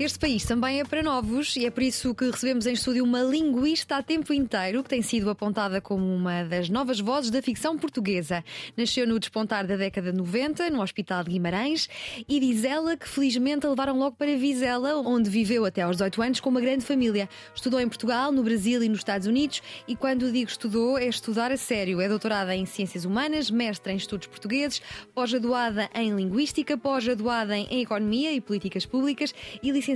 Este país também é para novos e é por isso que recebemos em estúdio uma linguista a tempo inteiro que tem sido apontada como uma das novas vozes da ficção portuguesa. Nasceu no despontar da década de 90, no Hospital de Guimarães, e diz ela que felizmente a levaram logo para Vizela, onde viveu até aos 18 anos com uma grande família. Estudou em Portugal, no Brasil e nos Estados Unidos, e quando digo estudou, é estudar a sério. É doutorada em Ciências Humanas, mestra em Estudos Portugueses, pós-graduada em Linguística, pós-graduada em Economia e Políticas Públicas e licenciada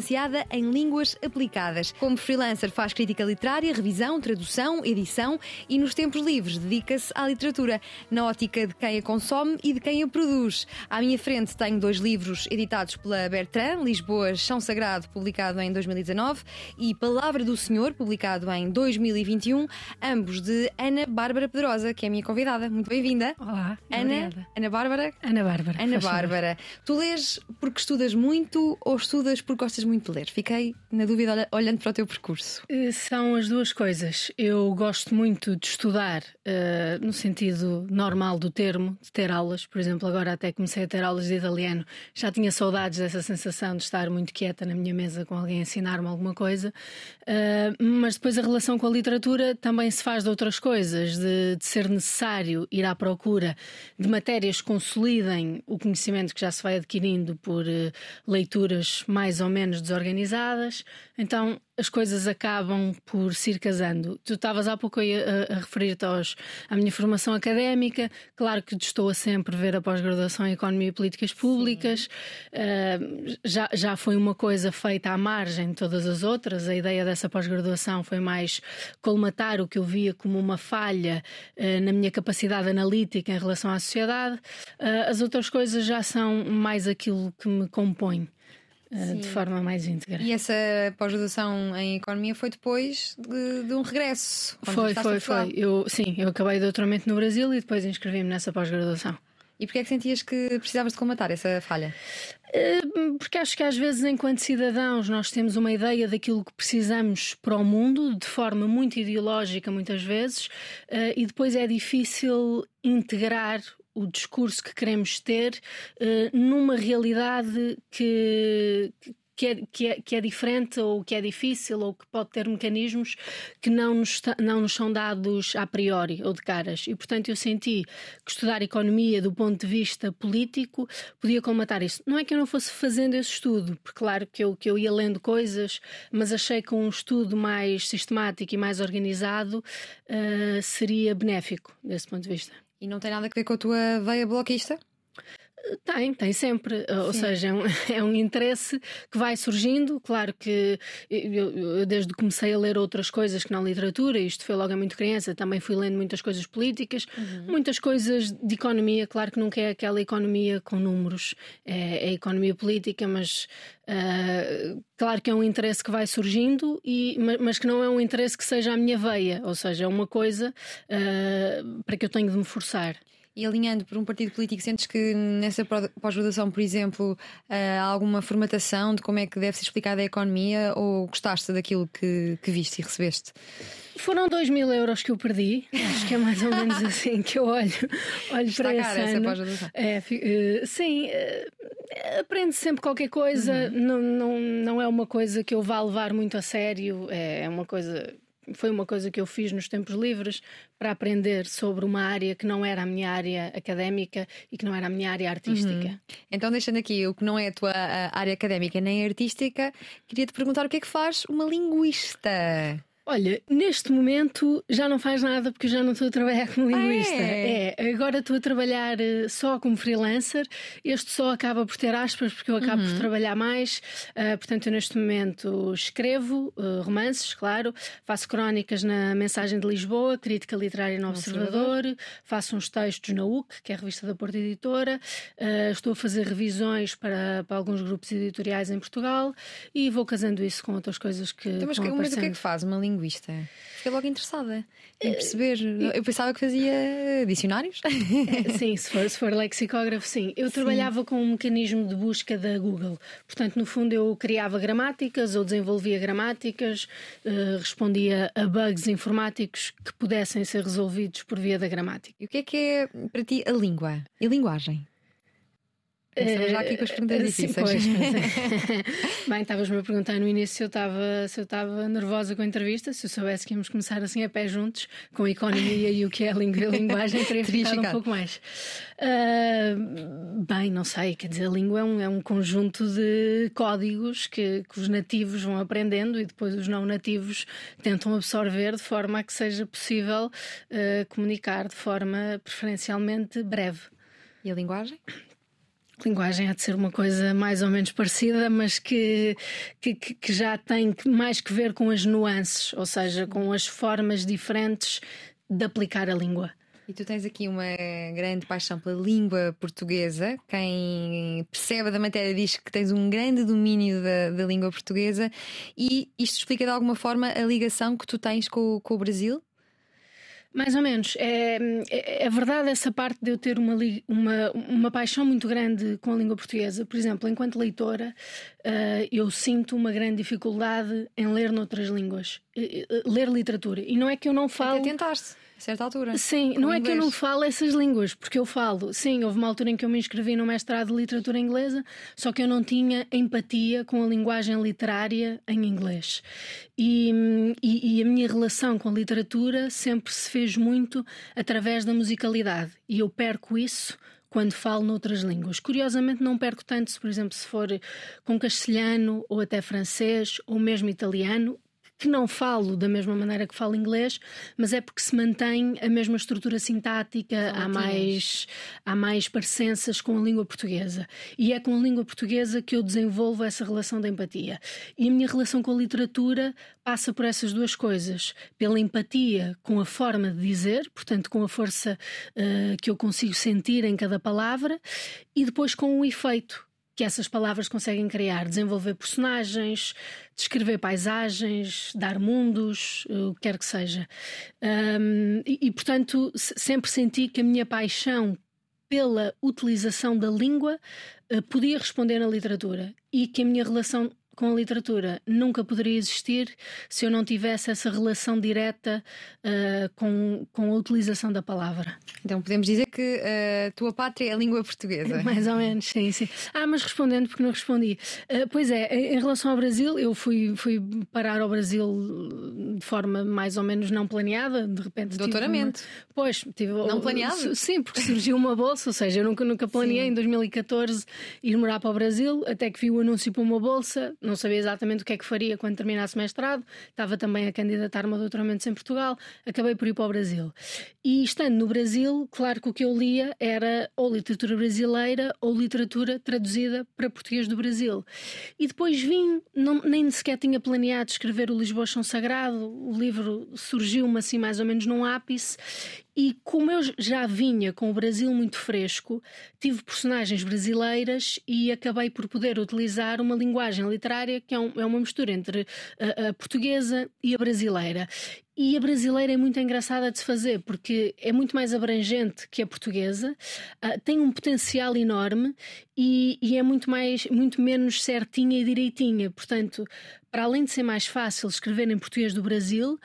em Línguas Aplicadas. Como freelancer, faz crítica literária, revisão, tradução, edição e nos tempos livres dedica-se à literatura, na ótica de quem a consome e de quem a produz. À minha frente tenho dois livros editados pela Bertrand, Lisboa, Chão Sagrado, publicado em 2019, e Palavra do Senhor, publicado em 2021, ambos de Ana Bárbara Pedrosa, que é a minha convidada. Muito bem-vinda. Olá, Ana, obrigada. Ana Bárbara. Ana Bárbara. Ana. Bárbara, tu lês porque estudas muito ou estudas porque gostas muito de ler? Fiquei na dúvida olha- olhando para o teu percurso. Eh, São as duas coisas. Eu gosto muito de estudar eh, no sentido normal do termo, de ter aulas. Por exemplo, agora até comecei a ter aulas de italiano. Já tinha saudades dessa sensação de estar muito quieta na minha mesa com alguém a ensinar-me alguma coisa. Eh, mas depois a relação com a literatura também se faz de outras coisas, de, de ser necessário ir à procura de matérias que consolidem o conhecimento que já se vai adquirindo por eh, leituras mais ou menos desorganizadas. Então as coisas acabam por se ir casando. Tu estavas há pouco aí a, a referir-te à minha formação académica. Claro que estou a sempre ver a pós-graduação em Economia e Políticas Públicas. Ah, já, já foi uma coisa feita à margem de todas as outras. A ideia dessa pós-graduação foi mais colmatar o que eu via como uma falha ah, na minha capacidade analítica em relação à sociedade. Ah, as outras coisas já são mais aquilo que me compõe. Ah, de forma mais íntegra. E essa pós-graduação em Economia foi depois de, de um regresso. Foi, foi, foi. Eu, sim, eu acabei doutoramento no Brasil e depois inscrevi-me nessa pós-graduação. E porquê é que sentias que precisavas de combatar essa falha? Eh, Porque acho que às vezes, enquanto cidadãos, nós temos uma ideia daquilo que precisamos para o mundo, de forma muito ideológica, muitas vezes, eh, e depois é difícil integrar o discurso que queremos ter eh, numa realidade que. Que é, que, é, que é diferente ou que é difícil ou que pode ter mecanismos que não nos, não nos são dados a priori ou de caras. E, portanto, eu senti que estudar economia do ponto de vista político podia colmatar isso. Não é que eu não fosse fazendo esse estudo, porque, claro, que eu, que eu ia lendo coisas, mas achei que um estudo mais sistemático e mais organizado ah, seria benéfico desse ponto de vista. E não tem nada a ver com a tua veia bloquista? Tem, tem sempre. Ou seja, é um, é um interesse que vai surgindo. Claro que eu, eu, desde que comecei a ler outras coisas que não literatura, isto foi logo a muito criança, também fui lendo muitas coisas políticas, muitas coisas de economia. Claro que nunca é aquela economia com números, é, é economia política, mas ah, claro que é um interesse que vai surgindo, e, ma- mas que não é um interesse que seja a minha veia, ou seja, é uma coisa ah, para que eu tenho de me forçar. E alinhando por um partido político, sentes que nessa pós-graduação, por exemplo, há alguma formatação de como é que deve ser explicada a economia ou gostaste daquilo que, que viste e recebeste? Foram 2 mil euros que eu perdi, acho que é mais ou menos assim que eu olho, olho Está para cara esse essa ano. É, eh, sim, eh, aprende sempre qualquer coisa, não, não, não é uma coisa que eu vá levar muito a sério, é uma coisa. Foi uma coisa que eu fiz nos tempos livres para aprender sobre uma área que não era a minha área académica e que não era a minha área artística. Então, deixando aqui o que não é a tua área académica nem artística, queria te perguntar o que é que faz uma linguista. Olha, neste momento já não faz nada porque eu já não estou a trabalhar como linguista. é? É, agora estou a trabalhar eh, só como freelancer. Este só acaba por ter aspas porque eu acabo Uhum. por trabalhar mais. Ah, portanto, eu neste momento escrevo eh, romances, claro, faço crónicas na Mensagem de Lisboa, crítica literária no Observador, faço uns textos na UC, que é a revista da Porta Editora. Ah, estou a fazer revisões para, para alguns grupos editoriais em Portugal e vou casando isso com outras coisas que. Então, mas, mas o que é que faz uma linguista linguista? Fiquei logo interessada em perceber. Eu pensava que fazia dicionários. É, sim, se for, se for lexicógrafo, sim. Eu sim. trabalhava com um mecanismo de busca da Google. Portanto, no fundo, eu criava gramáticas ou desenvolvia gramáticas, uh, respondia a bugs informáticos que pudessem ser resolvidos por via da gramática. E o que é que é para ti a língua e a linguagem? Começamos já aqui com as perguntas uh, difíceis. Sim, pois, Bem, estavas-me a perguntar no início se eu estava se eu estava nervosa com a entrevista, se eu soubesse que íamos começar assim a pé juntos, com a economia e o que é a língua e a linguagem, teria ficado um pouco mais. Uh, bem, não sei, quer dizer, a língua é um, é um conjunto de códigos que, que os nativos vão aprendendo e depois os não nativos tentam absorver de forma a que seja possível uh, comunicar de forma preferencialmente breve. E a linguagem? Linguagem há de ser uma coisa mais ou menos parecida, mas que, que, que, já tem mais que ver com as nuances, ou seja, com as formas diferentes de aplicar a língua. E tu tens aqui uma grande paixão pela língua portuguesa. Quem percebe da matéria diz que tens um grande domínio da, da língua portuguesa. E isto explica de alguma forma a ligação que tu tens com, com o Brasil? Mais ou menos. É, é, é, verdade essa parte de eu ter uma, uma, uma paixão muito grande com a língua portuguesa. Por exemplo, enquanto leitora, uh, eu sinto uma grande dificuldade em ler noutras línguas, ler literatura. E não é que eu não falo. Até tentaste certa altura. Sim, não é que eu não falo essas línguas, porque eu falo. Sim, houve uma altura em que eu me inscrevi no mestrado de literatura inglesa, só que eu não tinha empatia com a linguagem literária em inglês. E, e, e a minha relação com a literatura sempre se fez muito através da musicalidade. E eu perco isso quando falo noutras línguas. Curiosamente, não perco tanto, por exemplo, se for com castelhano ou até francês ou mesmo italiano, que não falo da mesma maneira que falo inglês, mas é porque se mantém a mesma estrutura sintática, há mais, há mais parecenças com a língua portuguesa. E é com a língua portuguesa que eu desenvolvo essa relação de empatia. E a minha relação com a literatura passa por essas duas coisas: pela empatia com a forma de dizer, portanto, com a força uh, que eu consigo sentir em cada palavra, e depois com o efeito que essas palavras conseguem criar, desenvolver personagens, descrever paisagens, dar mundos, eh, o que quer que seja. Um, e, e, portanto, sempre senti que a minha paixão pela utilização da língua uh, podia responder na literatura e que a minha relação com a literatura nunca poderia existir se eu não tivesse essa relação direta uh, com, com a utilização da palavra. Então podemos dizer que a uh, tua pátria é a língua portuguesa. Mais ou menos, sim, sim. Ah, mas respondendo porque não respondi. Uh, pois é, em relação ao Brasil, eu fui, fui parar ao Brasil de forma mais ou menos não planeada, de repente. Doutoramento. Uma... Pois, tive. Não planeado? Sim, porque surgiu uma bolsa, ou seja, eu nunca, nunca planeei sim. em 2014 ir morar para o Brasil, até que vi o anúncio para uma bolsa não sabia exatamente o que é que faria quando terminasse mestrado, estava também a candidatar-me a doutoramentos em Portugal, acabei por ir para o Brasil. E estando no Brasil, claro que o que eu lia era ou literatura brasileira ou literatura traduzida para português do Brasil. E depois vim, não, nem sequer tinha planeado escrever o Lisboa Chão Sagrado, o livro surgiu-me assim mais ou menos num ápice e como eu já vinha com o Brasil muito fresco, tive personagens brasileiras e acabei por poder utilizar uma linguagem literária que é, um, é uma mistura entre a, a portuguesa e a brasileira. E a brasileira é muito engraçada de se fazer porque é muito mais abrangente que a portuguesa, uh, tem um potencial enorme e, e, é muito mais, muito menos certinha e direitinha. Portanto, para além de ser mais fácil escrever em português do Brasil,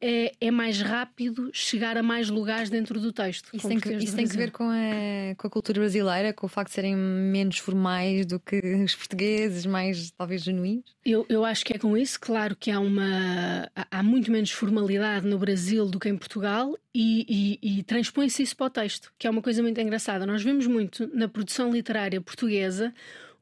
é, é, mais rápido chegar a mais lugares dentro do texto. Isso, tem que, isso tem que, ver com a, com a cultura brasileira, com o facto de serem menos formais do que os portugueses, mais talvez genuínos? Eu, eu acho que é com isso. Claro que há, uma, há muito menos formalidade no Brasil do que em Portugal e, e, e transpõe-se isso para o texto, que é uma coisa muito engraçada. Nós vemos muito na produção literária portuguesa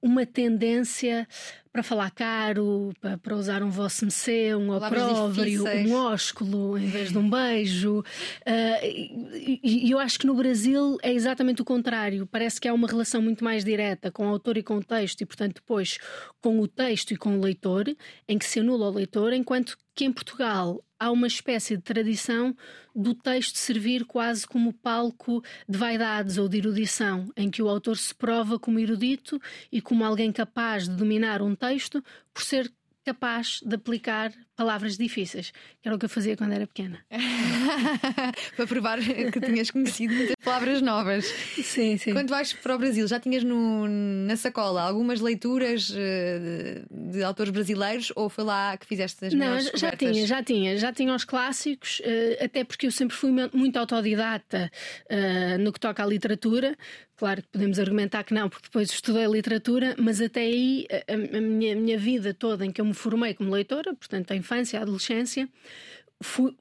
uma tendência para falar caro, para, para usar um vosso mecê, um opróbrio, um ósculo em vez de um beijo. Uh, e, e, eu acho que no Brasil é exatamente o contrário. Parece que há uma relação muito mais direta com o autor e com o texto, e portanto, depois com o texto e com o leitor, em que se anula o leitor, enquanto que em Portugal há uma espécie de tradição do texto servir quase como palco de vaidades ou de erudição, em que o autor se prova como erudito e como alguém capaz de dominar um texto por ser capaz de aplicar palavras difíceis, que era o que eu fazia quando era pequena. para provar que tinhas conhecido muitas palavras novas. Sim, sim. Quando vais para o Brasil, já tinhas no, na sacola algumas leituras de, de, autores brasileiros ou foi lá que fizeste as Não, já tinha, já tinha, já tinha os clássicos, uh, até porque eu sempre fui muito autodidata uh, no que toca à literatura. Claro que podemos argumentar que não, porque depois estudei literatura, mas até aí a, a minha, minha vida toda em que eu me formei como leitora, portanto, a infância, adolescência,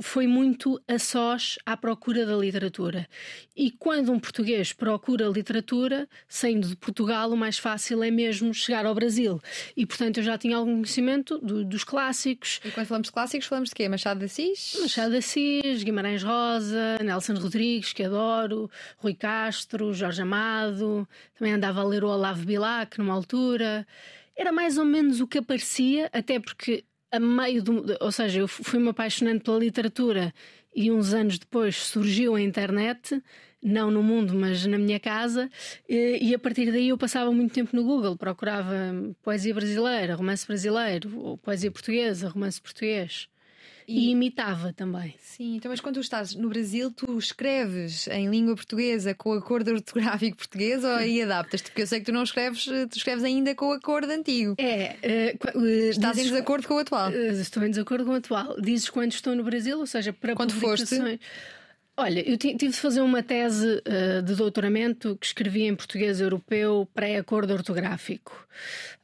foi muito a sós à procura da literatura. E quando um português procura literatura, saindo de Portugal, o mais fácil é mesmo chegar ao Brasil. E portanto eu já tinha algum conhecimento do, dos clássicos. E quando falamos de clássicos, falamos de quê? Machado de Assis? Machado de Assis, Guimarães Rosa, Nelson Rodrigues, que adoro, Rui Castro, Jorge Amado. Também andava a ler o Olavo Bilac numa altura. Era mais ou menos o que aparecia, até porque a meio do. Ou seja, eu fui-me apaixonando pela literatura e uns anos depois surgiu a internet, não no mundo, mas na minha casa, e, a partir daí eu passava muito tempo no Google, procurava poesia brasileira, romance brasileiro, ou poesia portuguesa, romance português. E, e, imitava também. Sim, então, mas quando tu estás no Brasil, tu escreves em língua portuguesa com o acordo ortográfico português ou aí adaptas-te? Porque eu sei que tu não escreves, tu escreves ainda com o acordo antigo. É. Uh, uh, estás dizes, em desacordo com o atual? Uh, estou em desacordo com o atual. Dizes quando estou no Brasil, ou seja, para quando publicações... foste? Olha, eu tive de fazer uma tese uh, de doutoramento que escrevi em português europeu pré-acordo ortográfico.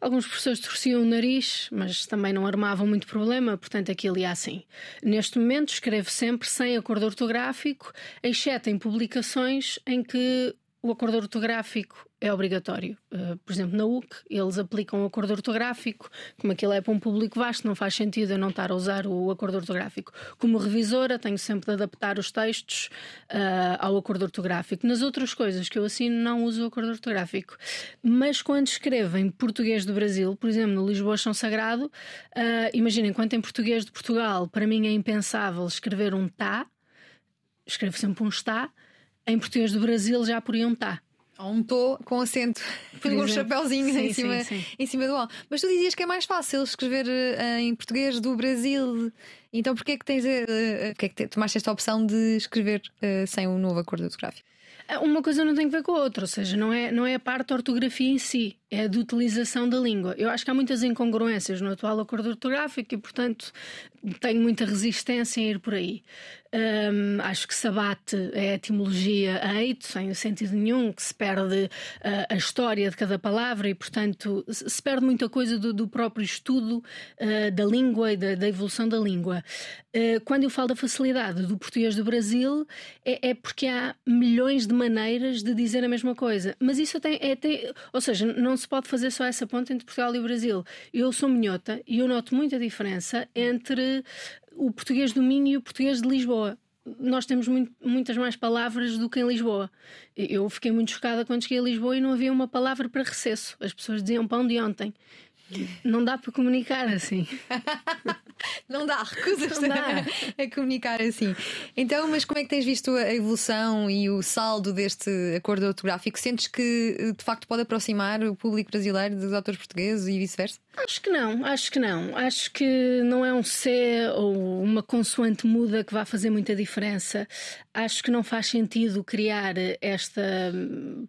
Alguns professores torciam o nariz, mas também não armavam muito problema, portanto aquilo ia assim. Neste momento escrevo sempre sem acordo ortográfico, exceto em publicações em que o acordo ortográfico é obrigatório. Uh, por exemplo, na UC, eles aplicam o acordo ortográfico, como aquilo é para um público vasto, não faz sentido eu não estar a usar o acordo ortográfico. Como revisora, tenho sempre de adaptar os textos uh, ao acordo ortográfico. Nas outras coisas que eu assino, não uso o acordo ortográfico. Mas quando escrevo em português do Brasil, por exemplo, no Lisboa São Sagrado, uh, imaginem, enquanto em português de Portugal, para mim é impensável escrever um tá, escrevo sempre um está em português do Brasil já um tá. Ou um tô com acento, com um chapéuzinho sim, em, cima, sim, sim. em cima do O. Mas tu dizias que é mais fácil escrever uh, em português do Brasil. Então porquê é que tens uh, porquê é que tomaste esta opção de escrever uh, sem o um novo acordo ortográfico? Uma coisa não tem a ver com a outra, ou seja, não é, não é a parte da ortografia em si, é a de utilização da língua. Eu acho que há muitas incongruências no atual acordo ortográfico e, portanto, tenho muita resistência em ir por aí. Um, acho que sabate é a etimologia eito, sem sentido nenhum, que se perde uh, a história de cada palavra e, portanto, se perde muita coisa do, do próprio estudo uh, da língua e da, da, evolução da língua. Uh, quando eu falo da facilidade do português do Brasil, é, é, porque há milhões de maneiras de dizer a mesma coisa. Mas isso tem, é, tem, ou seja, não se pode fazer só essa ponta entre Portugal e o Brasil. Eu sou minhota e eu noto muita diferença entre o português do Minho e o português de Lisboa. Nós temos muito, muitas mais palavras do que em Lisboa. Eu fiquei muito chocada quando cheguei a Lisboa e não havia uma palavra para recesso. As pessoas diziam pão de ontem. Não dá para comunicar assim. não dá, recusas-te a, a comunicar assim. Então, mas como é que tens visto a evolução e o saldo deste acordo ortográfico? Sentes que de facto pode aproximar o público brasileiro dos autores portugueses e vice-versa? Acho que não, acho que não. Acho que não é um C ou uma consoante muda que vá fazer muita diferença. Acho que não faz sentido criar esta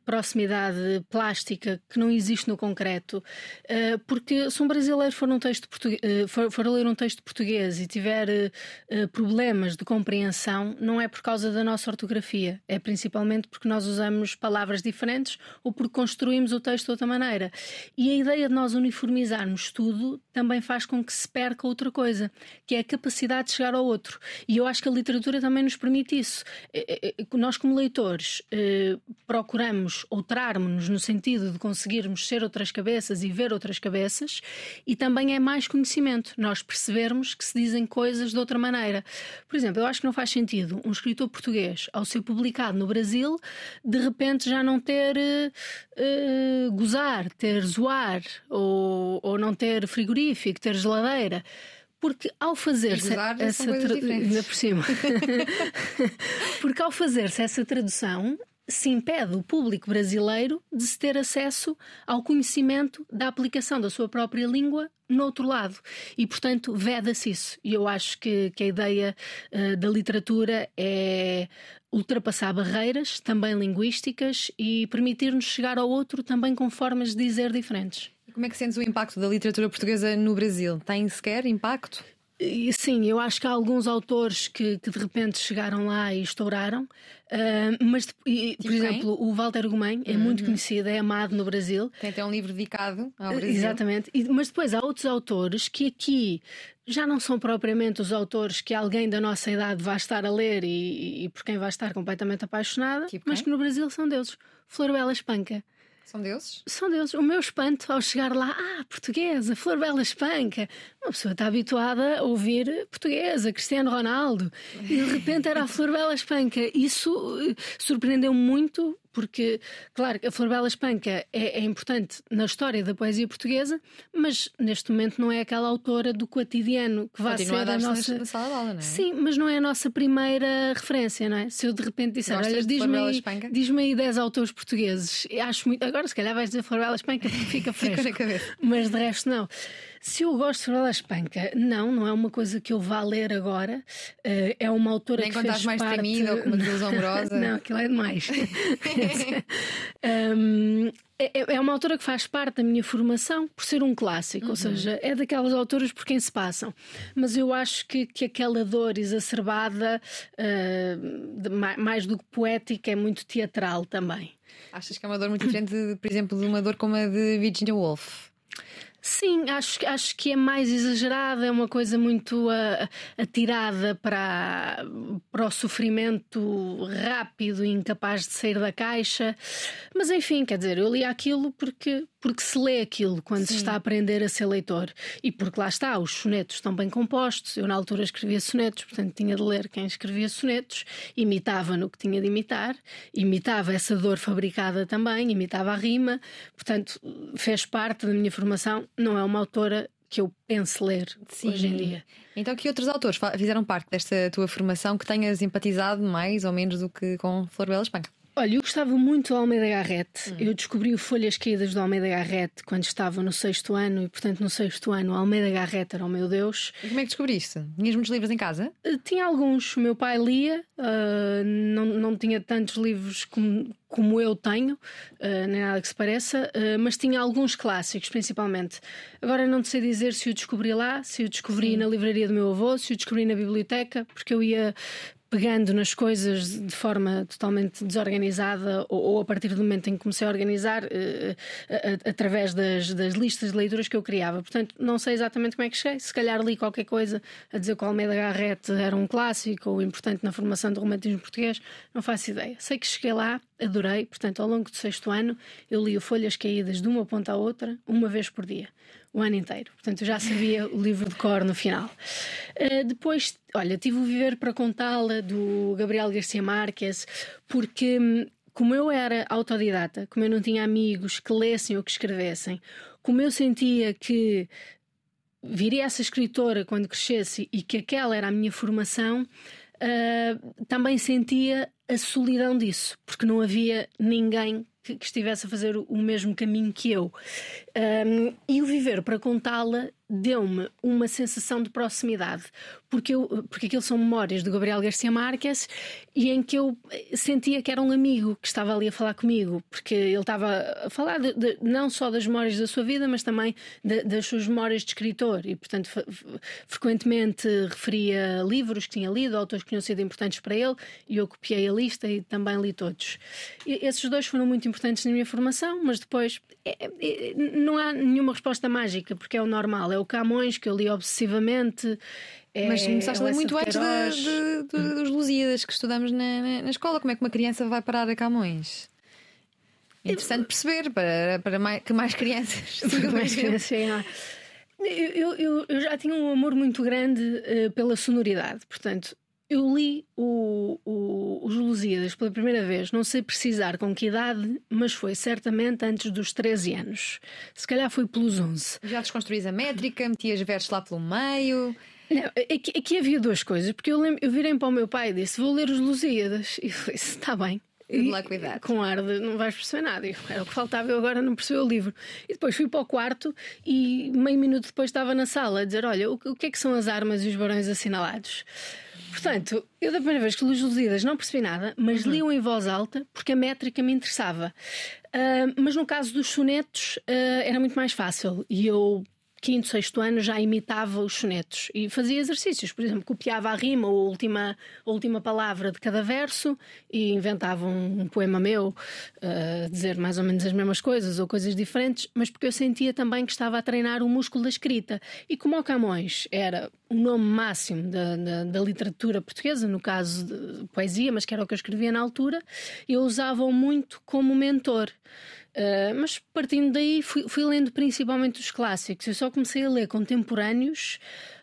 proximidade plástica que não existe no concreto, eh, porque se um brasileiro for, num texto eh, for, for ler um texto português e tiver eh, problemas de compreensão, não é por causa da nossa ortografia, é principalmente porque nós usamos palavras diferentes ou porque construímos o texto de outra maneira. E a ideia de nós uniformizarmos estudo também faz com que se perca outra coisa, que é a capacidade de chegar ao outro. E eu acho que a literatura também nos permite isso. É, é, é, nós, como leitores, eh, procuramos outrarmos-nos no sentido de conseguirmos ser outras cabeças e ver outras cabeças, e também é mais conhecimento, nós percebermos que se dizem coisas de outra maneira. Por exemplo, eu acho que não faz sentido um escritor português, ao ser publicado no Brasil, de repente já não ter uh, gozar, ter zoar, ou, ou não ter frigorífico, ter geladeira. Porque ao fazer-se essa tra... ainda por cima, porque ao fazer-se essa tradução se impede o público brasileiro de se ter acesso ao conhecimento da aplicação da sua própria língua no outro lado. E, portanto, veda-se isso. E eu acho que, que a ideia uh, da literatura é ultrapassar barreiras, também linguísticas, e permitir-nos chegar ao outro também com formas de dizer diferentes. Como é que sentes o impacto da literatura portuguesa no Brasil? Tem sequer impacto? Sim, eu acho que há alguns autores que, que de repente chegaram lá e estouraram, uh, mas, e, por quem? exemplo, o Walter Gomen é uhum. muito conhecido, é amado no Brasil. Tem até um livro dedicado ao Brasil. Exatamente, e, mas depois há outros autores que aqui já não são propriamente os autores que alguém da nossa idade vai estar a ler e, e por quem vai estar completamente apaixonada, tipo mas que no Brasil são deuses. Flor Bela Espanca. São deuses? São deuses. O meu espanto ao chegar lá, ah, portuguesa, Flor Bela Espanca. Uma pessoa está habituada a ouvir portuguesa, Cristiano Ronaldo. E de repente era a Flor Bela Espanca. Isso eh, surpreendeu muito porque, claro, a Flor Bela Espanca é, é, importante na história da poesia portuguesa, mas neste momento não é aquela autora do cotidiano que vai ser a, a nossa. Sala de aula, não é? Sim, mas não é a nossa primeira referência, não é? Se eu de repente disser, olha, diz-me aí, diz aí 10 autores portugueses, acho muito. Agora, se calhar vais dizer Flor Bela Espanca fica fresco. mas de resto, não. Se eu gosto de Florela Espanca, não, não é uma coisa que eu vá ler agora. Uh, é uma autora Nem que fez mais parte... tremida ou com uma amorosa. não, aquilo é demais. um, é, é uma autora que faz parte da minha formação por ser um clássico, uhum. ou seja, é daquelas autoras por quem se passam. Mas eu acho que, que aquela dor exacerbada, uh, de, mais do que poética, é muito teatral também. Achas que é uma dor muito diferente, por exemplo, de uma dor como a de Virginia Woolf? Sim, acho, acho que é mais exagerada, é uma coisa muito uh, atirada para, para o sofrimento rápido e incapaz de sair da caixa. Mas enfim, quer dizer, eu li aquilo porque, porque se lê aquilo quando Sim. se está a aprender a ser leitor. E porque lá está, os sonetos estão bem compostos. Eu, na altura, escrevia sonetos, portanto, tinha de ler quem escrevia sonetos, imitava no que tinha de imitar, imitava essa dor fabricada também, imitava a rima. Portanto, fez parte da minha formação não é uma autora que eu penso ler Sim. hoje em dia. Então, que outros autores fizeram parte desta tua formação que tenhas empatizado mais ou menos do que com Flor Bela Espanca? Olha, eu gostava muito do Almeida Garrett. Hum. Eu descobri o Folhas Caídas do Almeida Garrett quando estava no sexto ano, e portanto, no sexto ano, o Almeida Garrett era o meu Deus. E como é que descobriste? Tinhas muitos livros em casa? Uh, tinha alguns. O meu pai lia, uh, não, não tinha tantos livros como, como eu tenho, uh, nem nada que se pareça, mas tinha alguns clássicos, principalmente. Agora não sei dizer se o descobri lá, se o descobri Sim. na livraria do meu avô, se o descobri na biblioteca, porque eu ia pegando nas coisas de forma totalmente desorganizada ou, ou, a partir do momento em que comecei a organizar uh, através das, das, listas de leituras que eu criava. Portanto, não sei exatamente como é que cheguei. Se calhar li qualquer coisa a dizer que o Almeida Garrett era um clássico ou importante na formação do romantismo português, não faço ideia. Sei que cheguei lá, adorei. Portanto, ao longo do sexto ano, eu li Folhas Caídas de uma ponta à outra, uma vez por dia o ano inteiro. Portanto, eu já sabia o livro de cor no final. Uh, depois, olha, tive o Viver para Contá-la do Gabriel Garcia Marques, porque hum, como eu era autodidata, como eu não tinha amigos que lessem ou que escrevessem, como eu sentia que viria essa escritora quando crescesse e que aquela era a minha formação, uh, também sentia a solidão disso, porque não havia ninguém que, que estivesse a fazer o mesmo caminho que eu. Um, e o viver para contá-la deu-me uma sensação de proximidade, porque, eu, porque aquilo são memórias do Gabriel Garcia Marques e em que eu sentia que era um amigo que estava ali a falar comigo, porque ele estava a falar de, de, não só das memórias da sua vida, mas também de, das suas memórias de escritor e, portanto, frequentemente referia livros que tinha lido, autores que tinham sido importantes para ele e eu copiei a lista e também li todos. E esses dois foram muito importantes na minha formação, mas depois é, é, não há nenhuma resposta mágica, porque é o normal, é o Camões que eu li obsessivamente. É, Mas começaste a ler muito antes de, de, de, dos Lusíadas que estudamos na, na, na, escola. Como é que uma criança vai parar a Camões? É interessante perceber para, para mais, que mais crianças. mais crianças eu, eu, eu, já tinha um amor muito grande uh, pela sonoridade, portanto, eu li o, o, os Lusíadas pela primeira vez, não sei precisar com que idade, mas foi certamente antes dos 13 anos. Se calhar foi pelos 11. Já desconstruís a métrica, metias versos lá pelo meio. Não, aqui, aqui havia duas coisas, porque eu, lembro, eu virei para o meu pai e disse: Vou ler os Lusíadas. E ele disse: Está bem. E, lá cuidar. Com ar de não vais perceber nada. Era o que faltava, eu agora não percebi o livro. E depois fui para o quarto e meio minuto depois estava na sala a dizer: Olha, o, o que é que são as armas e os barões assinalados? Portanto, eu da primeira vez que li os Lusíadas não percebi nada, mas uhum. li-o em voz alta porque a métrica me interessava. Uh, mas no caso dos sonetos uh, era muito mais fácil e eu quinto, sexto ano já imitava os sonetos e fazia exercícios, por exemplo, copiava a rima ou a última, a última palavra de cada verso e inventava um, um poema meu, uh, dizer mais ou menos as mesmas coisas ou coisas diferentes, mas porque eu sentia também que estava a treinar o músculo da escrita. E como o Camões era o nome máximo da, da, da literatura portuguesa, no caso de poesia, mas que era o que eu escrevia na altura, eu usava-o muito como mentor. Uh, mas partindo daí, fui, fui, lendo principalmente os clássicos. Eu só comecei a ler contemporâneos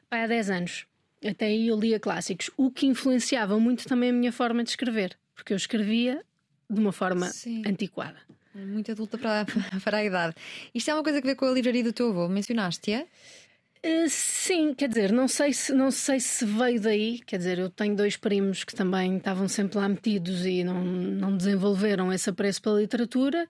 há 10 anos. Até aí eu lia clássicos, o que influenciava muito também a minha forma de escrever, porque eu escrevia de uma forma Sim. antiquada. Muito adulta para, para a idade. Isto é uma coisa que vê com a livraria do teu avô, mencionaste-a? Uh, sim, quer dizer, não sei, se, não sei se veio daí. Quer dizer, eu tenho dois primos que também estavam sempre lá metidos e não, não desenvolveram esse apreço pela literatura.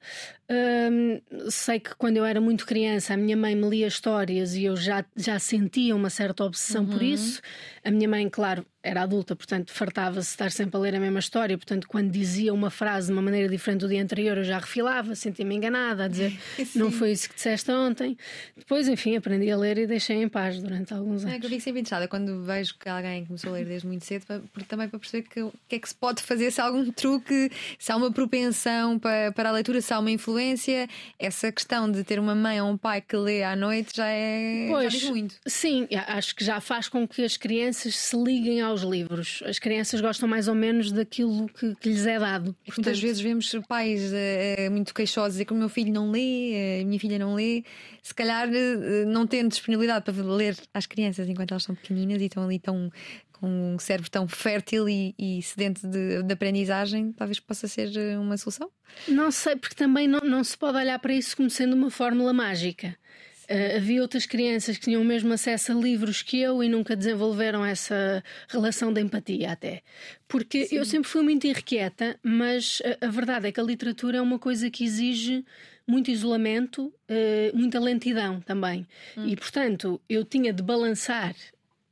Uh, sei que quando eu era muito criança, a minha mãe me lia histórias e eu já, já sentia uma certa obsessão uhum. por isso. A minha mãe, claro, era adulta, portanto, fartava-se estar sempre a ler a mesma história. Portanto, quando dizia uma frase de uma maneira diferente do dia anterior, eu já refilava, sentia-me enganada, a dizer não foi isso que disseste ontem. Depois, enfim, aprendi a ler e deixei em paz durante alguns anos. É que eu fico sempre interessada quando vejo que alguém começou a ler desde muito cedo, porque também para perceber que, que é que se pode fazer, se há algum truque, se há uma propensão para, para a leitura, se há uma influência. Essa questão de ter uma mãe ou um pai que lê à noite já é pois, já muito. Sim, acho que já faz com que as crianças se liguem aos livros. As crianças gostam mais ou menos daquilo que, que lhes é dado. Portanto... Muitas vezes vemos pais uh, muito queixosos dizer que o meu filho não lê, a minha filha não lê. Se calhar uh, não tendo disponibilidade para ler às crianças enquanto elas são pequeninas e estão ali tão com um cérebro tão fértil e, e sedento de, de, aprendizagem, talvez possa ser uma solução? Não sei, porque também não, não se pode olhar para isso como sendo uma fórmula mágica. Uh, havia outras crianças que tinham o mesmo acesso a livros que eu e nunca desenvolveram essa relação de empatia, até. Porque Sim. eu sempre fui muito irrequieta, mas a, a, verdade é que a literatura é uma coisa que exige muito isolamento, uh, muita lentidão também. Hum. E, portanto, eu tinha de balançar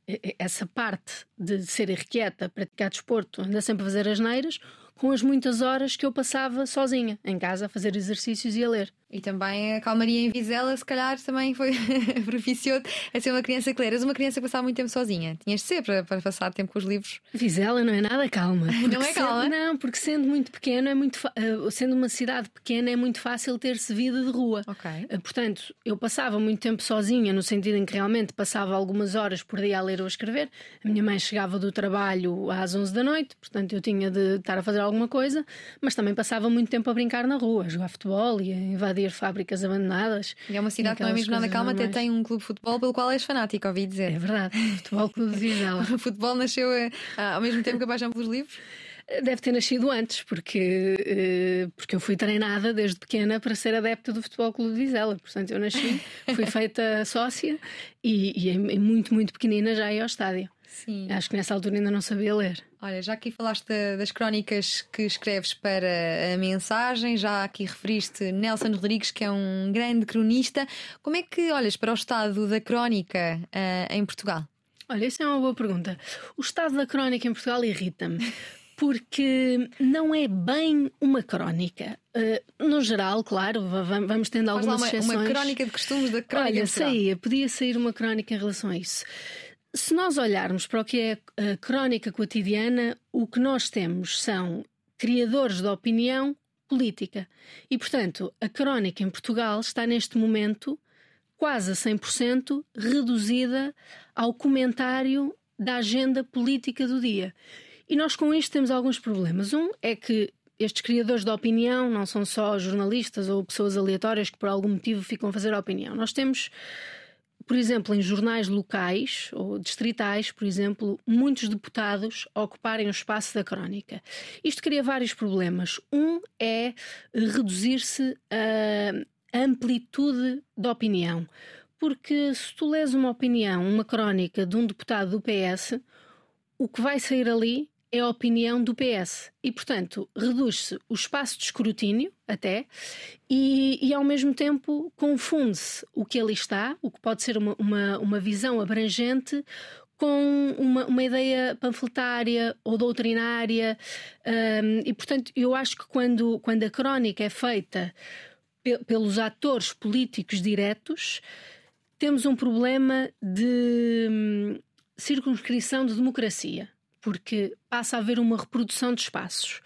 eh, essa parte de ser irrequieta, praticar desporto, andar sempre a fazer as neiras, com as muitas horas que eu passava sozinha em casa a fazer exercícios e a ler. E também a calmaria em Vizela, se calhar, também foi propiciou a ser uma criança que lê. Eras uma criança que passava muito tempo sozinha. Tinhas de ser para, para passar tempo com os livros. Vizela não é nada calma. Não é calma? Sendo, não, porque sendo muito pequeno, é muito uh, sendo uma cidade pequena, é muito fácil ter-se vida de rua. Ok. Uh, portanto, eu passava muito tempo sozinha, no sentido em que realmente passava algumas horas por dia a ler ou a escrever. A minha mãe chegava do trabalho às 11 da noite, portanto, eu tinha de estar a fazer alguma coisa, mas também passava muito tempo a brincar na rua, a jogar futebol e a invadir fábricas abandonadas. E é uma cidade que não é mesmo nada calma, até tem um clube de futebol pelo qual és fanático, ouvi dizer. É verdade, futebol clube de Vizela. o futebol nasceu eh, ao mesmo tempo que a paixão pelos livros? Deve ter nascido antes, porque, eh, porque eu fui treinada desde pequena para ser adepta do Futebol Clube de Vizela. Portanto, eu nasci, fui feita sócia e, e muito, muito pequenina já ia ao estádio. Sim. Acho que nessa altura ainda não sabia ler. Olha, já aqui falaste das crónicas que escreves para a mensagem, já aqui referiste Nelson Rodrigues, que é um grande cronista. Como é que olhas para o estado da crónica uh, em Portugal? Olha, isso é uma boa pergunta. O estado da crónica em Portugal irrita-me. porque não é bem uma crónica. Uh, no geral, claro, vamos tendo Faz algumas uma, exceções. Uma crónica de costumes da crónica. Olha, saía, podia sair uma crónica em relação a isso. Se nós olharmos para o que é a crónica cotidiana, o que nós temos são criadores de opinião política. E, portanto, a crónica em Portugal está neste momento quase a 100% reduzida ao comentário da agenda política do dia. E nós com isto temos alguns problemas. Um é que estes criadores de opinião não são só jornalistas ou pessoas aleatórias que por algum motivo ficam a fazer opinião. Nós temos por exemplo, em jornais locais ou distritais, por exemplo, muitos deputados ocuparem o espaço da crónica. Isto cria vários problemas. Um é reduzir-se a amplitude da opinião. Porque se tu lês uma opinião, uma crónica de um deputado do PS, o que vai sair ali é a opinião do PS. E, portanto, reduz-se o espaço de escrutínio, até, e, e ao mesmo tempo confunde-se o que ali está, o que pode ser uma, uma, uma visão abrangente, com uma, uma, ideia panfletária ou doutrinária. Um, e, portanto, eu acho que quando, quando a crónica é feita pe pelos atores políticos diretos, temos um problema de hum, circunscrição de democracia porque passa a haver uma reprodução de espaços.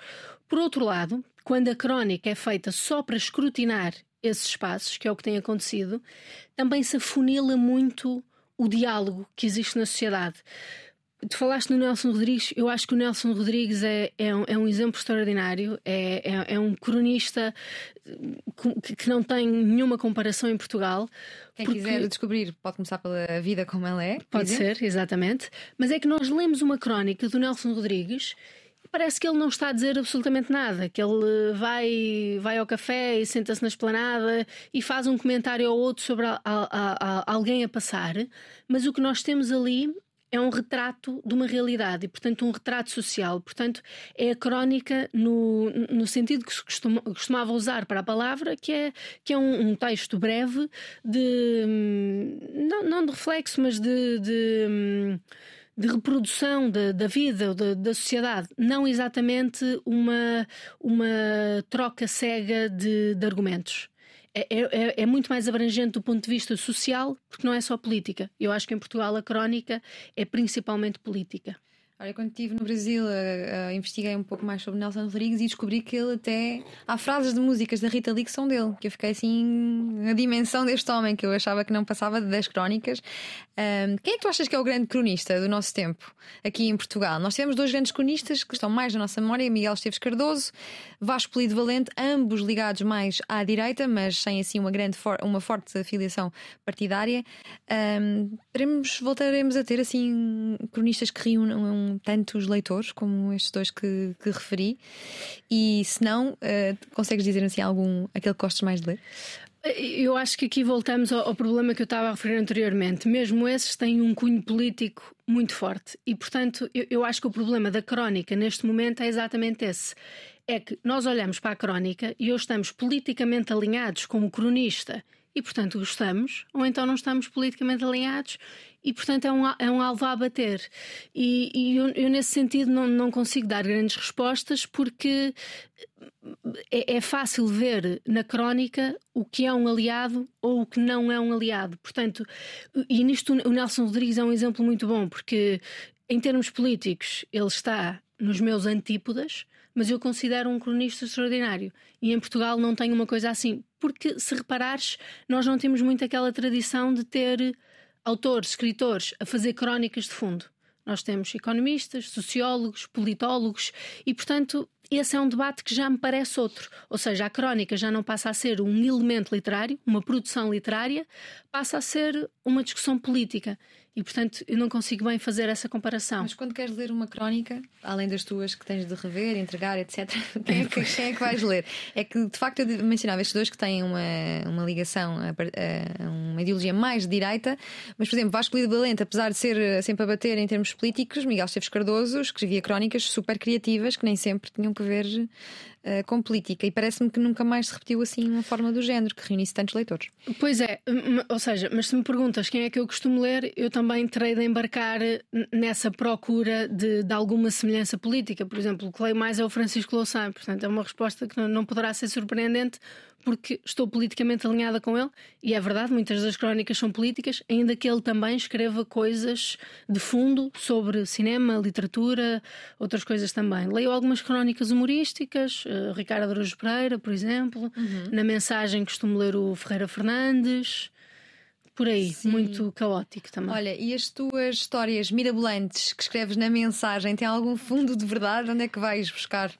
Por outro lado, quando a crónica é feita só para escrutinar esses espaços, que é o que tem acontecido, também se afunila muito o diálogo que existe na sociedade. Tu falaste no Nelson Rodrigues, eu acho que o Nelson Rodrigues é, é, um, é um exemplo extraordinário, é, é, é um cronista que, que, não tem nenhuma comparação em Portugal. Quem porque... quiser descobrir pode começar pela vida como ela é. Pode ser, exatamente. Mas é que nós lemos uma crónica do Nelson Rodrigues parece que ele não está a dizer absolutamente nada, que ele vai, vai ao café e senta-se na esplanada e faz um comentário ou outro sobre a, a, a, alguém a passar, mas o que nós temos ali é um retrato de uma realidade e, portanto, um retrato social. Portanto, é a crónica no, no sentido que se costuma, costumava usar para a palavra, que é, que é um, um texto breve de. Hum, não, não de reflexo, mas de, de hum, de reprodução da vida, de, da sociedade, não exatamente uma, uma troca cega de, de argumentos. É, é, é, muito mais abrangente do ponto de vista social, porque não é só política. Eu acho que em Portugal a crónica é principalmente política. Olha, quando estive no Brasil, uh, uh, investiguei um pouco mais sobre Nelson Rodrigues e descobri que ele até. Há frases de músicas da Rita Lee que são dele, que eu fiquei assim. a dimensão deste homem, que eu achava que não passava das crónicas. Um, quem é que tu achas que é o grande cronista do nosso tempo aqui em Portugal? Nós tivemos dois grandes cronistas que estão mais na nossa memória: Miguel Esteves Cardoso, Vasco Polido Valente, ambos ligados mais à direita, mas sem assim uma, grande for uma forte afiliação partidária. Um, teremos, voltaremos a ter assim cronistas que reúnam tantos leitores como estes dois que, que referi? E se não, uh, consegues dizer assim algum aquele que gostes mais de ler? Eu acho que aqui voltamos ao, problema que eu estava a referir anteriormente. Mesmo esses têm um cunho político muito forte. E, portanto, eu, eu acho que o problema da crónica neste momento é exatamente esse. É que nós olhamos para a crónica e ou estamos politicamente alinhados com o cronista e, portanto, gostamos, ou então não estamos politicamente alinhados e, portanto, é um, é um alvo a bater. E, e eu, eu, nesse sentido, não, não consigo dar grandes respostas porque é, é, fácil ver na crónica o que é um aliado ou o que não é um aliado. Portanto, e nisto o Nelson Rodrigues é um exemplo muito bom, porque em termos políticos ele está nos meus antípodas, mas eu considero um cronista extraordinário. E em Portugal não tem uma coisa assim. Porque, se reparares, nós não temos muito aquela tradição de ter autores, escritores a fazer crónicas de fundo. Nós temos economistas, sociólogos, politólogos e, portanto, esse é um debate que já me parece outro. Ou seja, a crónica já não passa a ser um elemento literário, uma produção literária, passa a ser uma discussão política. E, portanto, eu não consigo bem fazer essa comparação. Mas quando queres ler uma crónica, além das tuas que tens de rever, entregar, etc., quem é que, quem é que vais ler? É que, de facto, eu mencionava estes dois que têm uma, uma ligação a, a, uma ideologia mais direita, mas, por exemplo, Vasco Lido Valente, apesar de ser sempre a bater em termos políticos, Miguel Esteves Cardoso escrevia crónicas super criativas que nem sempre tinham ver uh, com política. E parece-me que nunca mais se repetiu assim uma forma do género que reunisse tantos leitores. Pois é, ou seja, mas se me perguntas quem é que eu costumo ler, eu também terei de embarcar nessa procura de, de alguma semelhança política. Por exemplo, o que leio mais é o Francisco Louçã, portanto é uma resposta que não poderá ser surpreendente porque estou politicamente alinhada com ele, e é verdade, muitas das crónicas são políticas, ainda que ele também escreva coisas de fundo sobre cinema, literatura, outras coisas também. Leio algumas crónicas humorísticas, uh, Ricardo Araújo Pereira, por exemplo, uhum. na mensagem costumo ler o Ferreira Fernandes. Por aí, Sim. muito caótico também. Olha, e as tuas histórias mirabolantes que escreves na mensagem têm algum fundo de verdade? Onde é que vais buscar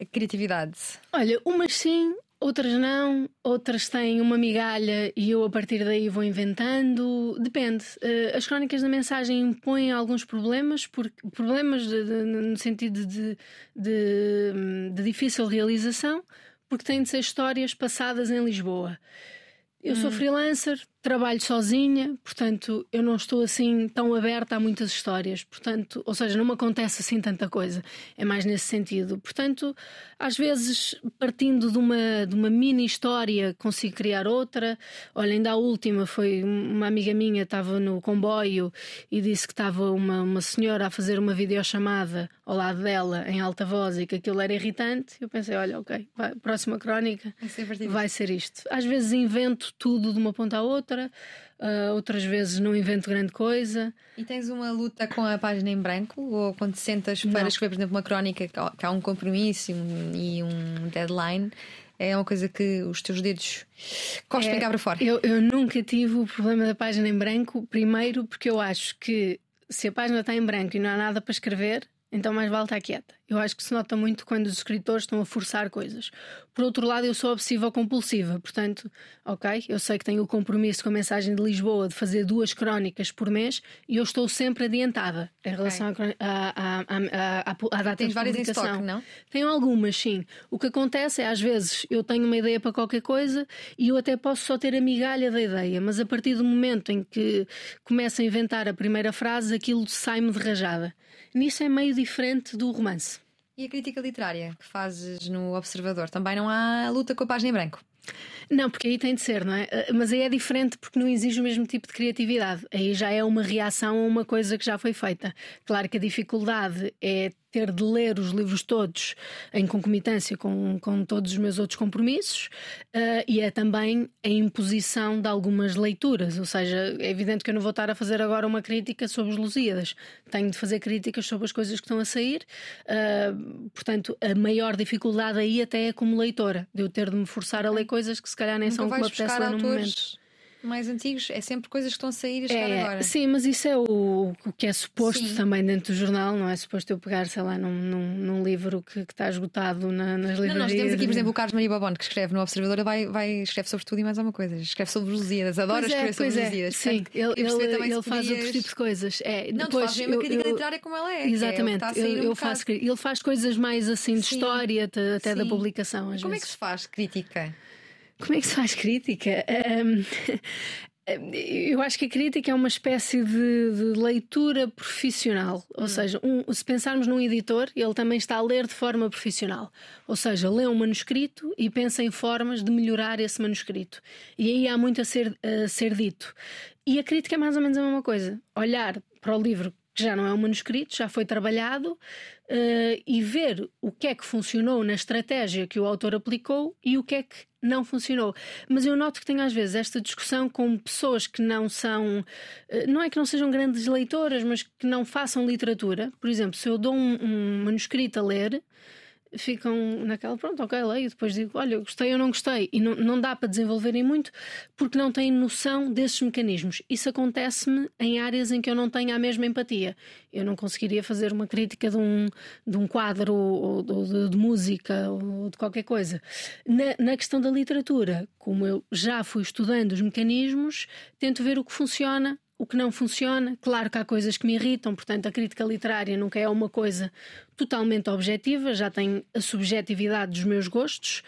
a criatividade? Olha, umas sim, Outras não, outras têm uma migalha e eu a partir daí vou inventando. Depende. Uh, as crónicas da mensagem impõem alguns problemas, porque, problemas de, de, no sentido de, de, difícil realização, porque têm de ser histórias passadas em Lisboa. Eu sou freelancer, trabalho sozinha, portanto, eu não estou assim tão aberta a muitas histórias, portanto, ou seja, não me acontece assim tanta coisa. É mais nesse sentido. Portanto, às vezes, partindo de uma, de uma mini história, consigo criar outra. Olha, ainda a última foi uma amiga minha estava no comboio e disse que estava uma, uma senhora a fazer uma videochamada ao lado dela em alta voz e que aquilo era irritante. Eu pensei, olha, ok, vai, próxima crónica Vai ser vai ser isto. Às vezes invento tudo de uma ponta à outra, uh, outras vezes não invento grande coisa. E tens uma luta com a página em branco? Ou quando te sentas para Não. escrever, por exemplo, uma crónica que há- um compromisso e um, e um deadline? É uma coisa que os teus dedos cospem É, cá para fora. Eu, eu nunca tive o problema da página em branco, primeiro porque eu acho que se a página está em branco e não há nada para escrever, então mais vale estar quieta. Eu acho que se nota muito quando os escritores estão a forçar coisas. Por outro lado, eu sou obsessiva compulsiva, portanto, ok, eu sei que tenho o compromisso com a mensagem de Lisboa de fazer duas crónicas por mês e eu estou sempre adiantada em relação à à data Tens de várias em publicação. estoque, não? Tenho algumas, sim. O que acontece é, às vezes, eu tenho uma ideia para qualquer coisa e eu até posso só ter a migalha da ideia, mas a partir do momento em que começo a inventar a primeira frase, aquilo sai-me de rajada. Nisso é meio diferente do romance. E a crítica literária que fazes no Observador? Também não há luta com a página em branco. Não, porque aí tem de ser, não é? Eh, Mas aí é diferente porque não exige o mesmo tipo de criatividade. Aí já é uma reação a uma coisa que já foi feita. Claro que a dificuldade é ter de ler os livros todos em concomitância com, com todos os meus outros compromissos eh, e é também a imposição de algumas leituras. Ou seja, é evidente que eu não vou estar a fazer agora uma crítica sobre os Lusíadas. Tenho de fazer críticas sobre as coisas que estão a sair. eh, portanto, a maior dificuldade aí até é como leitora, de eu ter de me forçar a ler coisas que se calhar nem Nunca são o que me vais apetece buscar ler no momento. Mais antigos. É sempre coisas que estão a sair e a chegar É, agora. sim, mas isso é o, o que é suposto Sim. também dentro do jornal, não é suposto eu pegar, sei lá, num, num, num livro que, que está esgotado na- nas Não, livrarias. nós temos aqui, por exemplo, o Carlos Maria Babone, que escreve no Observador, ele vai, vai escreve sobre tudo e mais alguma coisa. Escreve sobre Lusíadas, adora Pois é, escrever sobre pois os é. Lusíadas. Sim, ele, ele, ele faz podias- outro tipo de coisas. É, Não, tu depois, fazes mesmo a crítica literária como ela é. é Exatamente, sair eu, um eu faço, ele faz coisas mais assim de Sim. história, até, até da Sim. publicação. Como é que vezes. se faz crítica? Como é que se faz crítica? Ahm, Eu acho que a crítica é uma espécie de, de leitura profissional. Ou seja, um- se pensarmos num editor, ele também está a ler de forma profissional. Ou seja, lê um manuscrito e pensa em formas de melhorar esse manuscrito. E aí há muito a ser, a ser dito. E a crítica é mais ou menos a mesma coisa. Olhar para o livro que já não é um manuscrito, já foi trabalhado, eh, e ver o que é que funcionou na estratégia que o autor aplicou e o que é que não funcionou. Mas eu noto que tenho às vezes esta discussão com pessoas que não são, eh, não é que não sejam grandes leitoras, mas que não façam literatura. Por exemplo, se eu dou um, um manuscrito a ler, ficam naquela, pronto, ok, leio, depois digo, olha, gostei ou não gostei, e não, não dá para desenvolverem muito porque não têm noção desses mecanismos. Isso acontece-me em áreas em que eu não tenho a mesma empatia. Eu não conseguiria fazer uma crítica de um, de um quadro ou, ou de, de música ou de qualquer coisa. Na, na questão da literatura, como eu já fui estudando os mecanismos, tento ver o que funciona o que não funciona. Claro que há coisas que me irritam, portanto, a crítica literária nunca é uma coisa totalmente objetiva, já tem a subjetividade dos meus gostos.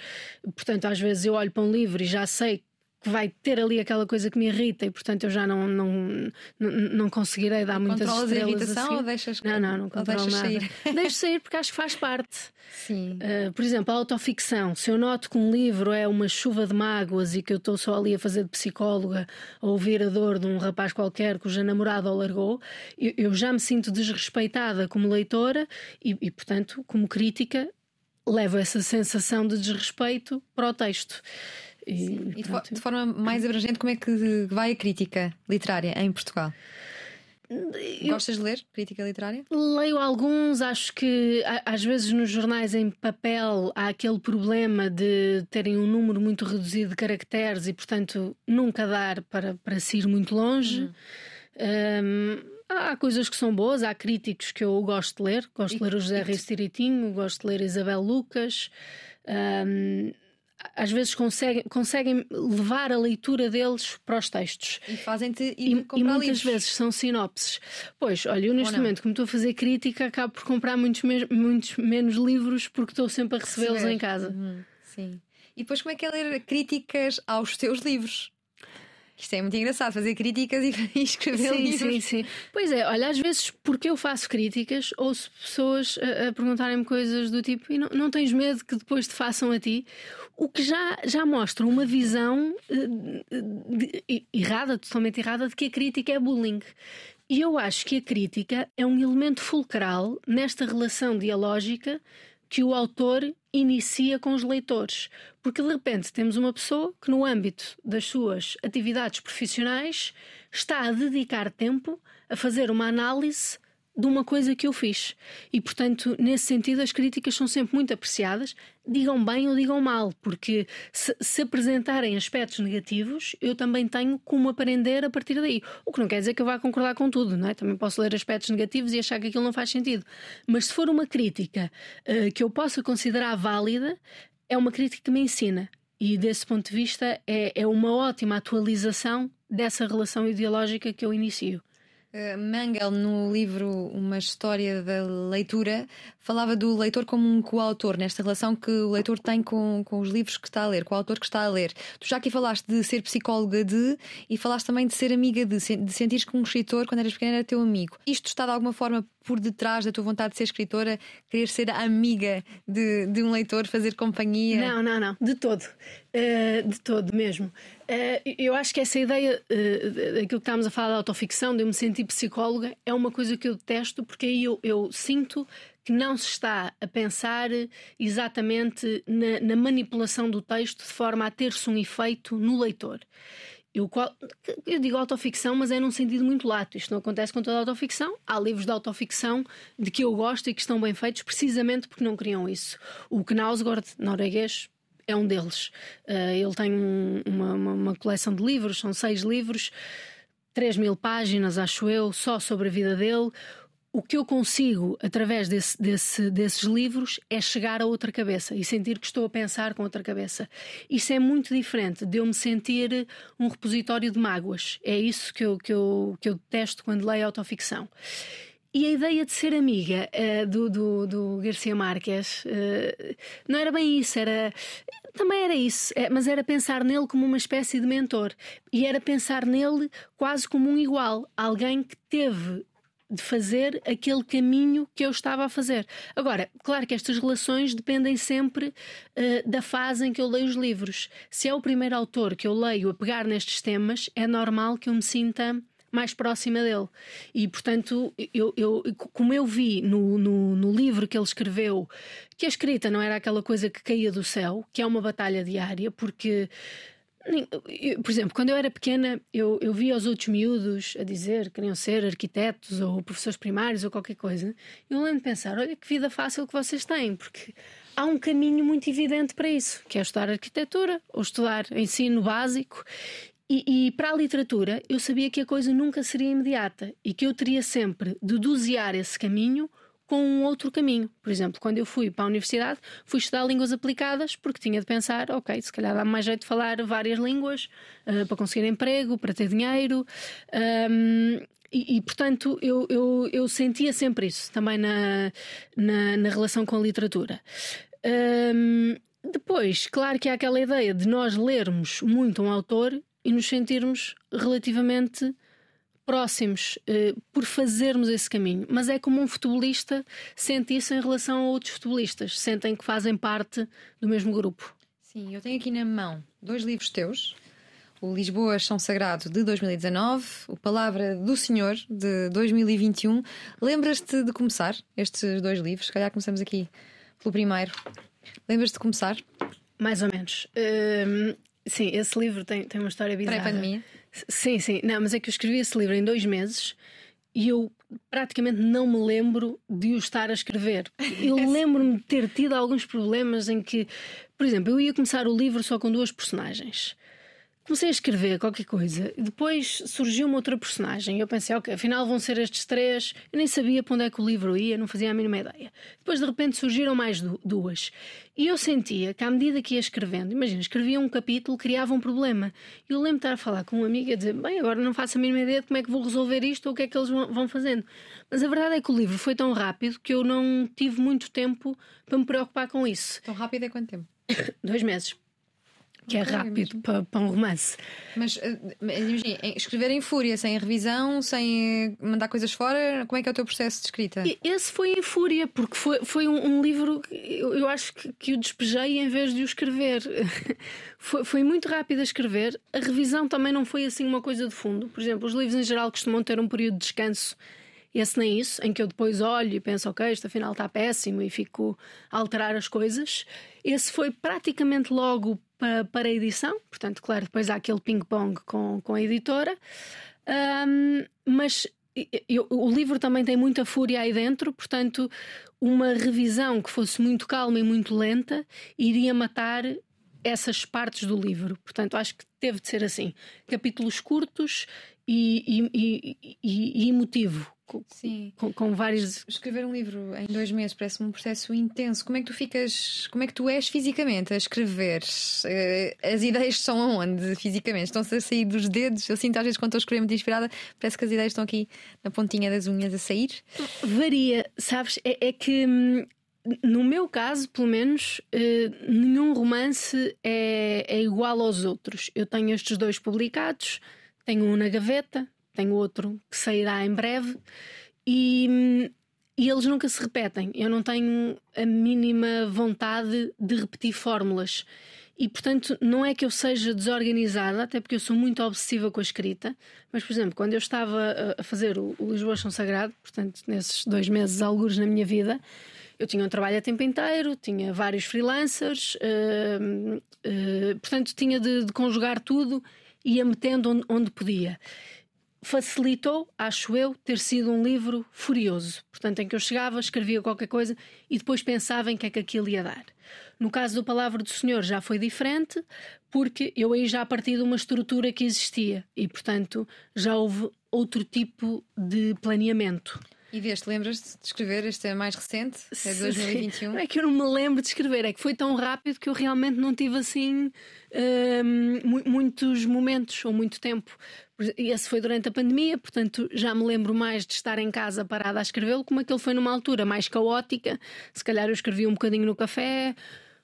Portanto, às vezes eu olho para um livro e já sei que vai ter ali aquela coisa que me irrita e, portanto, eu já não, não, não, não conseguirei dar muitas Controlas a estrelas irritação assim. ou deixas Não, não, não controlo deixas nada. sair? Deixo sair porque acho que faz parte. Sim. Uh, por exemplo, a autoficção. Se eu noto que um livro é uma chuva de mágoas e que eu estou só ali a fazer de psicóloga a ouvir a dor de um rapaz qualquer cuja namorada o largou, eu, eu já me sinto desrespeitada como leitora e, e, portanto, como crítica, levo essa sensação de desrespeito para o texto. E, E pronto. de forma mais abrangente, como é que vai a crítica literária em Portugal? Eu- Gostas de ler crítica literária? Leio alguns, acho que às vezes nos jornais em papel há aquele problema de terem um número muito reduzido de caracteres e, portanto, nunca dar para, para se ir muito longe. Hum, há coisas que são boas, há críticos que eu gosto de ler. Gosto de ler o José Reis Tiritinho, gosto de ler Isabel Lucas. Hum, às vezes conseguem, conseguem levar a leitura deles para os textos. E fazem-te E, e muitas livros. vezes são sinopses. Pois, olha, eu neste momento, como estou a fazer crítica, acabo por comprar muitos, me- muitos menos livros porque estou sempre a recebê-los em casa. Uhum, sim. E depois, como é que é ler críticas aos teus livros? Isto é muito engraçado, fazer críticas e, e escrever sim, livros. Sim, sim. Pois é, olha, às vezes, porque eu faço críticas, ouço pessoas a, a perguntarem-me coisas do tipo: e não, não tens medo que depois te façam a ti? O que já, já mostra uma visão de, errada, totalmente errada, de que a crítica é bullying. E eu acho que a crítica é um elemento fulcral nesta relação dialógica que o autor inicia com os leitores. Porque de repente temos uma pessoa que, no âmbito das suas atividades profissionais, está a dedicar tempo a fazer uma análise de uma coisa que eu fiz. E, portanto, nesse sentido, as críticas são sempre muito apreciadas, digam bem ou digam mal, porque se, se, apresentarem aspectos negativos, eu também tenho como aprender a partir daí. O que não quer dizer que eu vá concordar com tudo, não é? Também posso ler aspectos negativos e achar que aquilo não faz sentido. Mas se for uma crítica uh, que eu possa considerar válida, é uma crítica que me ensina. E desse ponto de vista, é, é uma ótima atualização dessa relação ideológica que eu inicio. Uh, Mangel, no livro Uma História da Leitura, falava do leitor como um coautor, nesta relação que o leitor tem com, com os livros que está a ler, com o autor que está a ler. Tu já aqui falaste de ser psicóloga de e falaste também de ser amiga de, de sentir que um escritor, quando eras pequena, era teu amigo. Isto está de alguma forma por detrás da tua vontade de ser escritora, querer ser amiga de, de um leitor, fazer companhia? Não, não, não, de todo. Uh, de todo mesmo. Uh, eu acho que essa ideia, uh, daquilo que estávamos a falar da autoficção, de eu me sentir psicóloga, é uma coisa que eu detesto, porque aí eu, eu sinto que não se está a pensar exatamente na, na manipulação do texto de forma a ter-se um efeito no leitor. Eu, eu, digo autoficção, mas é num sentido muito lato. Isto não acontece com toda a autoficção. Há livros de autoficção de que eu gosto e que estão bem feitos precisamente porque não criam isso. O Knausgård, norueguês, é um deles. Uh, ele tem um, uma, uma, uma, coleção de livros, são seis livros, 3 mil páginas, acho eu, só sobre a vida dele o que eu consigo, através desse, desse, desses livros, é chegar a outra cabeça e sentir que estou a pensar com outra cabeça. Isso é muito diferente de eu me sentir um repositório de mágoas. É isso que eu, que eu, que eu detesto quando leio autoficção. E a ideia de ser amiga uh, do, do, do, Garcia Marques uh, não era bem isso, era. Também era isso, é, mas era pensar nele como uma espécie de mentor e era pensar nele quase como um igual, alguém que teve de fazer aquele caminho que eu estava a fazer. Agora, claro que estas relações dependem sempre uh, da fase em que eu leio os livros. Se é o primeiro autor que eu leio a pegar nestes temas, é normal que eu me sinta mais próxima dele. E, portanto, eu, eu, como eu vi no, no, no, livro que ele escreveu, que a escrita não era aquela coisa que caía do céu, que é uma batalha diária, porque por exemplo, quando eu era pequena, eu, eu via os outros miúdos a dizer que queriam ser arquitetos ou professores primários ou qualquer coisa. E eu lembro de pensar: olha que vida fácil que vocês têm, porque há um caminho muito evidente para isso, que é estudar arquitetura ou estudar ensino básico. E, e, para a literatura, eu sabia que a coisa nunca seria imediata e que eu teria sempre de dosear esse caminho com um outro caminho. Por exemplo, quando eu fui para a universidade, fui estudar línguas aplicadas porque tinha de pensar, ok, se calhar dá mais jeito de falar várias línguas uh, para conseguir emprego, para ter dinheiro. Um, e, e, portanto, eu, eu, eu, sentia sempre isso também na, na, na relação com a literatura. Um, depois, claro que há aquela ideia de nós lermos muito um autor e nos sentirmos relativamente próximos eh, por fazermos esse caminho. Mas é como um futebolista sente isso em relação a outros futebolistas, sentem que fazem parte do mesmo grupo. Sim, eu tenho aqui na mão dois livros teus. O Lisboa São Sagrado de 2019, o Palavra do Senhor de 2021. Lembras-te de começar estes dois livros? Se calhar começamos aqui pelo primeiro. Lembras-te de começar? Mais ou menos. Hum, sim, esse livro tem, tem uma história bizarra. Pré-pandemia? Sim, sim. Não, mas é que eu escrevi esse livro em dois meses e eu praticamente não me lembro de o estar a escrever. Eu lembro-me de ter tido alguns problemas em que, por exemplo, eu ia começar o livro só com duas personagens comecei a escrever qualquer coisa e depois surgiu uma outra personagem. Eu pensei, ok, afinal vão ser estes três. Eu nem sabia para onde é que o livro ia, não fazia a mínima ideia. Depois de repente surgiram mais duas. E eu sentia que à medida que ia escrevendo, imagina, escrevia um capítulo, criava um problema. E eu lembro de estar a falar com um amigo e a dizer, bem, agora não faço a mínima ideia de como é que vou resolver isto ou o que é que eles vão fazendo. Mas a verdade é que o livro foi tão rápido que eu não tive muito tempo para me preocupar com isso. Tão rápido é quanto tempo? Dois meses. Que é rápido para, para, um romance. Mas uh, imagina, escrever em fúria, sem revisão, sem mandar coisas fora, como é que é o teu processo de escrita? Esse foi em fúria, porque foi, foi um, um livro que eu, eu, acho que, que o despejei em vez de o escrever. foi, foi muito rápido a escrever. A revisão também não foi assim uma coisa de fundo. Por exemplo, os livros em geral costumam ter um período de descanso esse nem isso, em que eu depois olho e penso, ok, isto afinal está péssimo e fico a alterar as coisas. Esse foi praticamente logo para, a edição, portanto, claro, depois há aquele ping-pong com, com a editora. Um, mas eu, o livro também tem muita fúria aí dentro, portanto, uma revisão que fosse muito calma e muito lenta iria matar essas partes do livro. Portanto, acho que teve de ser assim: capítulos curtos e, e, e, e emotivo. Sim. Com, com, vários. Escrever um livro em dois meses parece-me um processo intenso. Como é que tu ficas, como é que tu és fisicamente a escrever? Eh, as ideias estão aonde fisicamente? Estão-se a sair dos dedos? Eu sinto às vezes quando estou a escrever muito inspirada, parece que as ideias estão aqui na pontinha das unhas a sair. Varia, sabes? É, é que hum, no meu caso, pelo menos, eh, nenhum romance é, é igual aos outros. Eu tenho estes dois publicados, tenho um na gaveta, tenho outro que sairá em breve e, e eles nunca se repetem. Eu não tenho a mínima vontade de repetir fórmulas. E, portanto, não é que eu seja desorganizada, até porque eu sou muito obsessiva com a escrita, mas, por exemplo, quando eu estava a fazer o, Lisboa São Sagrado, portanto, nesses dois meses, alguns na minha vida, eu tinha um trabalho a tempo inteiro, tinha vários freelancers, uh, uh, portanto, tinha de, de, conjugar tudo e ia metendo onde, onde podia facilitou, acho eu, ter sido um livro furioso. Portanto, em que eu chegava, escrevia qualquer coisa e depois pensava em que é que aquilo ia dar. No caso do Palavra do Senhor já foi diferente, porque eu aí já parti de uma estrutura que existia e, portanto, já houve outro tipo de planeamento. E deste, lembras-te de escrever? Este é mais recente, é de 2021. Não é que eu não me lembro de escrever, é que foi tão rápido que eu realmente não tive assim hum, muitos momentos ou muito tempo. Esse foi durante a pandemia, portanto já me lembro mais de estar em casa parada a escrevê-lo, como aquele foi numa altura mais caótica. Se calhar eu escrevi um bocadinho no café,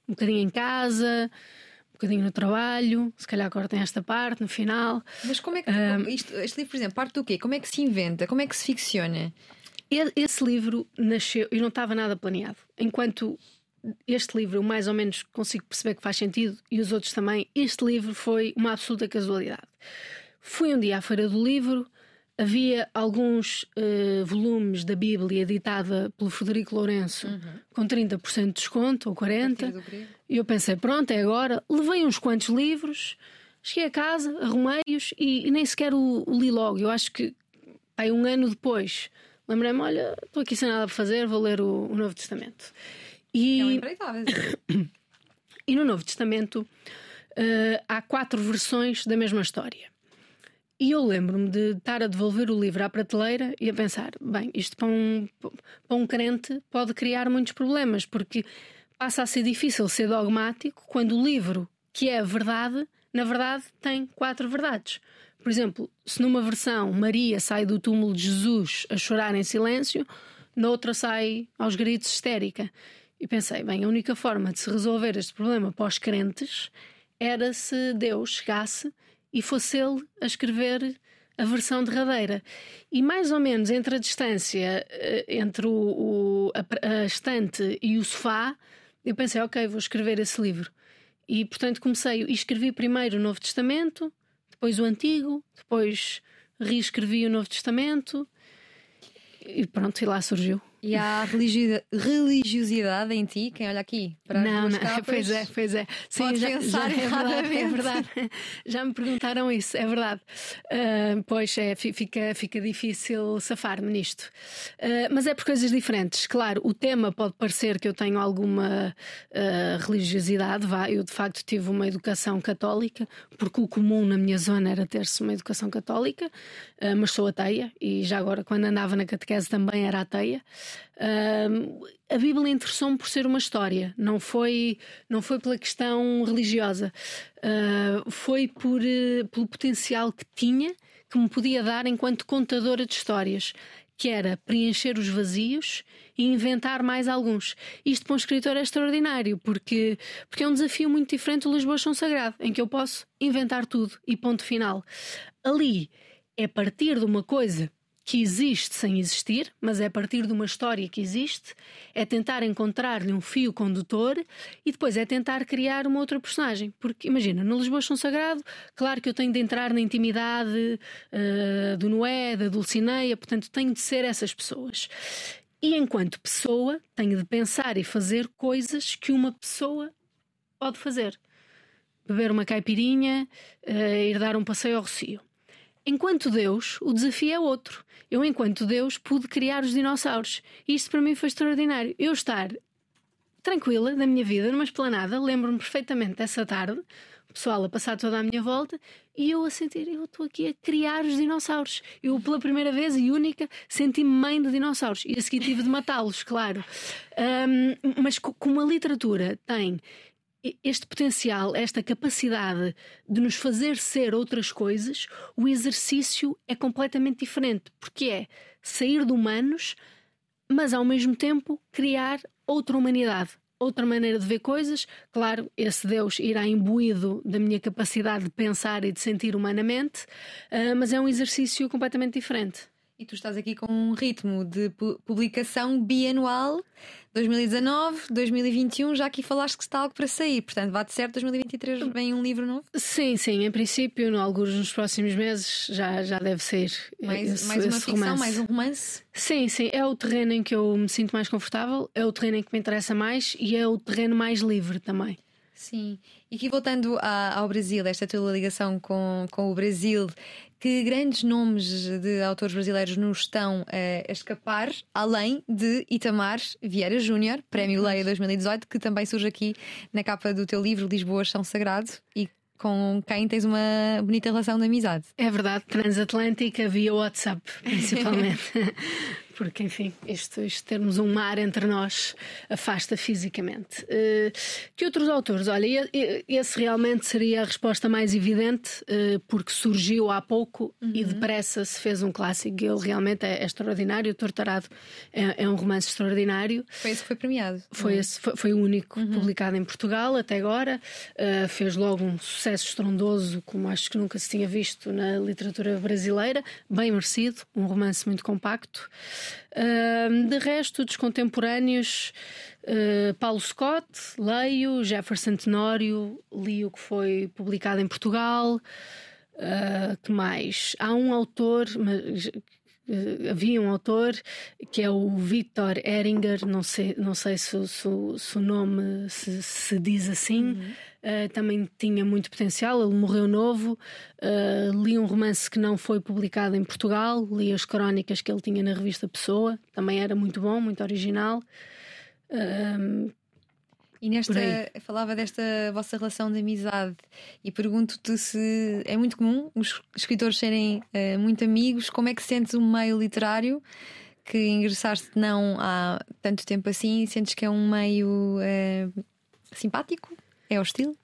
um bocadinho em casa um bocadinho no trabalho, se calhar agora tem esta parte no final. Mas como é que um, isto, este livro, por exemplo, parte do quê? Como é que se inventa? Como é que se ficciona? Esse livro nasceu e não estava nada planeado. Enquanto este livro eu mais ou menos consigo perceber que faz sentido e os outros também, este livro foi uma absoluta casualidade. Fui um dia à Feira do Livro, havia alguns uh, volumes da Bíblia editada pelo Frederico Lourenço uhum. com 30% de desconto ou 40%. E eu pensei, pronto, é agora. Levei uns quantos livros, cheguei a casa, arrumei-os e, e, nem sequer o, o, li logo. Eu acho que aí um ano depois lembrei-me: olha, estou aqui sem nada para fazer, vou ler o, o Novo Testamento. E, é e no Novo Testamento uh, há quatro versões da mesma história. E eu lembro-me de estar a devolver o livro à prateleira e a pensar: bem, isto para um, para um crente pode criar muitos problemas, porque passa a ser difícil ser dogmático quando o livro, que é a verdade, na verdade tem quatro verdades. Por exemplo, se numa versão Maria sai do túmulo de Jesus a chorar em silêncio, noutra sai aos gritos histérica. E pensei, bem, a única forma de se resolver este problema para os crentes era se Deus chegasse e fosse ele a escrever a versão derradeira. E mais ou menos entre a distância eh, entre o, o a, a, estante e o sofá, eu pensei, ok, vou escrever esse livro. E portanto comecei e escrevi primeiro o Novo Testamento, depois o Antigo, depois reescrevi o Novo Testamento e pronto, e lá surgiu. E há religiosidade em ti? Quem olha aqui para não, não, capas, pois é, pois é. Sim, já, pensar já, é verdade, é verdade. Já me perguntaram isso, é verdade. Uh, pois é, fica, fica difícil safar-me nisto. Uh, mas é por coisas diferentes. Claro, o tema pode parecer que eu tenho alguma uh, religiosidade. Vá, eu de facto tive uma educação católica, porque o comum na minha zona era ter-se uma educação católica, mas sou ateia e já agora, quando andava na catequese, também era ateia. A Bíblia interessou-me por ser uma história, não foi, não foi pela questão religiosa, uh, foi por, uh, pelo potencial que tinha, que me podia dar enquanto contadora de histórias. que era preencher os vazios e inventar mais alguns. Isto para um escritor é extraordinário, porque, porque é um desafio muito diferente do Lisboa Chão Sagrado, em que eu posso inventar tudo e ponto final. Ali é partir de uma coisa que existe sem existir, mas é a partir de uma história que existe, é tentar encontrar-lhe um fio condutor e depois é tentar criar uma outra personagem. Porque imagina, no Lisboa São Sagrado, claro que eu tenho de entrar na intimidade uh, do Noé, da Dulcineia, portanto tenho de ser essas pessoas. E enquanto pessoa, tenho de pensar e fazer coisas que uma pessoa pode fazer. Beber uma caipirinha, uh, ir dar um passeio ao Rocio. Enquanto Deus, o desafio é outro. Eu, enquanto Deus, pude criar os dinossauros. Isto para mim foi extraordinário. Eu estar tranquila na minha vida, numa esplanada, lembro-me perfeitamente dessa tarde, o pessoal a passar toda a minha volta e eu a sentir, eu estou aqui a criar os dinossauros. Eu, pela primeira vez e única, senti-me mãe de dinossauros e a seguir tive de matá-los, claro. Um, mas como a literatura tem este potencial, esta capacidade de nos fazer ser outras coisas, o exercício é completamente diferente, porque é sair de humanos, mas ao mesmo tempo criar outra humanidade, outra maneira de ver coisas. Claro, esse Deus irá imbuído da minha capacidade de pensar e de sentir humanamente, uh, mas é um exercício completamente diferente. E tu estás aqui com um ritmo de publicação bianual 2019, 2021, já aqui falaste que está algo para sair, portanto, vá de certo, 2023 vem um livro novo? Sim, sim, em princípio, no, alguns nos próximos meses já, já deve ser. Mais, esse, mais uma ficção, romance. mais um romance? Sim, sim, é o terreno em que eu me sinto mais confortável, é o terreno em que me interessa mais e é o terreno mais livre também. Sim, e aqui voltando a, ao Brasil, esta tua ligação com, com o Brasil, que grandes nomes de autores brasileiros nos estão a escapar, além de Itamar Vieira Júnior, Prémio Leia 2018, que também surge aqui na capa do teu livro Lisboa São Sagrado e com quem tens uma bonita relação de amizade. É verdade, transatlântica via WhatsApp, principalmente. porque, enfim, isto, isto termos um mar entre nós afasta fisicamente. Uh, que outros autores? Olha, esse realmente seria a resposta mais evidente, uh, porque surgiu há pouco uhum. e depressa se fez um clássico. Ele realmente é, é extraordinário. O Tortarado é, é, um romance extraordinário. Foi esse que foi premiado. Foi, uhum. esse, foi, foi, o único uhum. publicado em Portugal até agora. Uh, fez logo um sucesso estrondoso, como acho que nunca se tinha visto na literatura brasileira. Bem merecido, um romance muito compacto. De resto, dos contemporâneos, uh, Paulo Scott, leio, Jefferson Tenório, li o que foi publicado em Portugal. Uh, que mais? Há um autor, mas, havia um autor que é o Victor Eringer, não sei, não sei se, se, se o nome se, se diz assim, uhum. Uh, também tinha muito potencial. Ele morreu novo. Uh, li um romance que não foi publicado em Portugal. Li as crónicas que ele tinha na revista Pessoa. Também era muito bom, muito original. Uh, e nesta, falava desta vossa relação de amizade e pergunto-te se é muito comum os escritores serem muito amigos. Como é que sentes o meio literário? Que ingressaste não há tanto tempo assim, sentes que é um meio simpático? É hostil?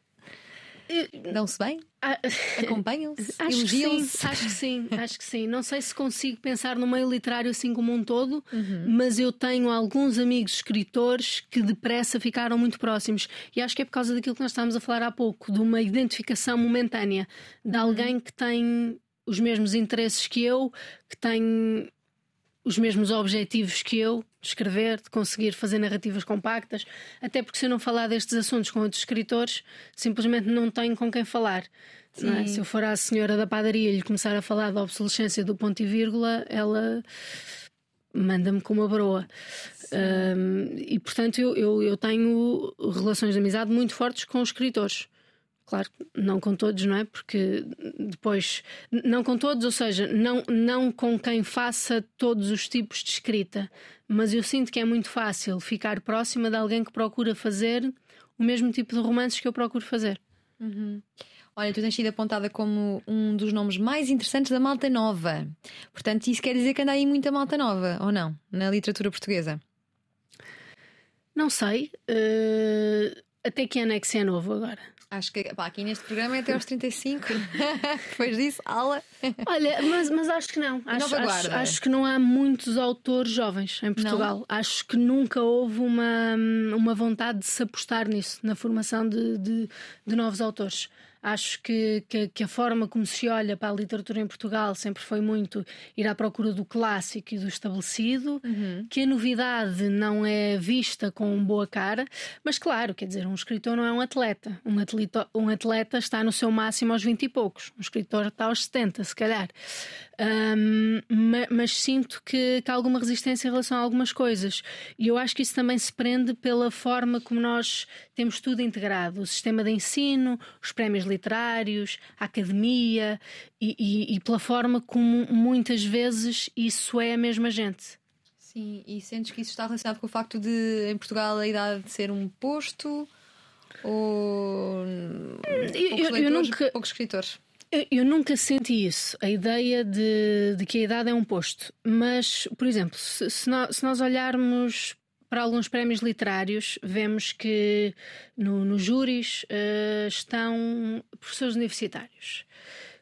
Dão-se bem? Ah, Acompanham-se? Elogiam-se? Acho que sim, acho que sim. Não sei se consigo pensar no meio literário assim como um todo, uhum. mas eu tenho alguns amigos escritores que depressa ficaram muito próximos. E acho que é por causa daquilo que nós estávamos a falar há pouco, de uma identificação momentânea de uhum. alguém que tem os mesmos interesses que eu, que tem os mesmos objetivos que eu, de escrever, de conseguir fazer narrativas compactas, até porque se eu não falar destes assuntos com outros escritores, simplesmente não tenho com quem falar. É? Se eu for à senhora da padaria e lhe começar a falar da obsolescência do ponto e vírgula, ela manda-me com uma broa. Um, e portanto, eu, eu, eu tenho relações de amizade muito fortes com os escritores. Claro, não com todos, não é? Porque depois, não com todos, ou seja, não, não com quem faça todos os tipos de escrita, mas eu sinto que é muito fácil ficar próxima de alguém que procura fazer o mesmo tipo de romances que eu procuro fazer. Uhum. Olha, tu tens sido apontada como um dos nomes mais interessantes da malta nova. Portanto, isso quer dizer que anda aí muita malta nova, ou não? Na literatura portuguesa? Não sei. Uh, até que ano é que se é novo agora? Acho que pá, aqui neste programa é até aos 35. Depois disso, aula. Olha, mas, mas acho que não. Acho, acho, acho, que não há muitos autores jovens em Portugal. Não. Acho que nunca houve uma, uma vontade de se apostar nisso, na formação de, de, de novos autores. Acho que, que, que, a forma como se olha para a literatura em Portugal sempre foi muito ir à procura do clássico e do estabelecido, uhum. que a novidade não é vista com boa cara, mas claro, quer dizer, um escritor não é um atleta. Um atleta, um atleta está no seu máximo aos 20 e poucos, um escritor está aos 70, se calhar. Um, mas, mas, sinto que, que há alguma resistência em relação a algumas coisas. E eu acho que isso também se prende pela forma como nós temos tudo integrado: o sistema de ensino, os prémios literários, a academia, e, e, e pela forma como muitas vezes isso é a mesma gente. Sim, e sentes que isso está relacionado com o facto de, em Portugal, a idade de ser um posto? Ou. Eu, poucos, eu, eu nunca... poucos escritores? Eu, eu, nunca senti isso, a ideia de, de, que a idade é um posto. Mas, por exemplo, se, se, nós, se nós, olharmos para alguns prémios literários, vemos que no, no júris uh, estão professores universitários,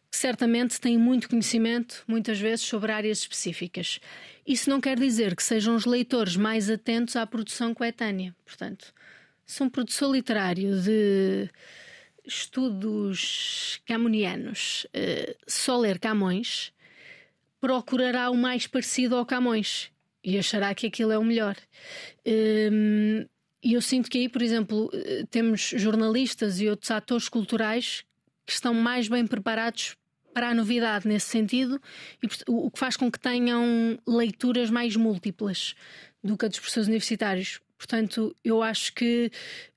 que certamente têm muito conhecimento, muitas vezes, sobre áreas específicas. Isso não quer dizer que sejam os leitores mais atentos à produção coetânea. Portanto, se um produtor literário de estudos camonianos uh, só ler Camões, procurará o mais parecido ao Camões e achará que aquilo é o melhor. Um, e eu sinto que aí, por exemplo, eh, temos jornalistas e outros atores culturais que estão mais bem preparados para a novidade nesse sentido, e o que faz com que tenham leituras mais múltiplas do que a dos professores universitários. Portanto, eu acho que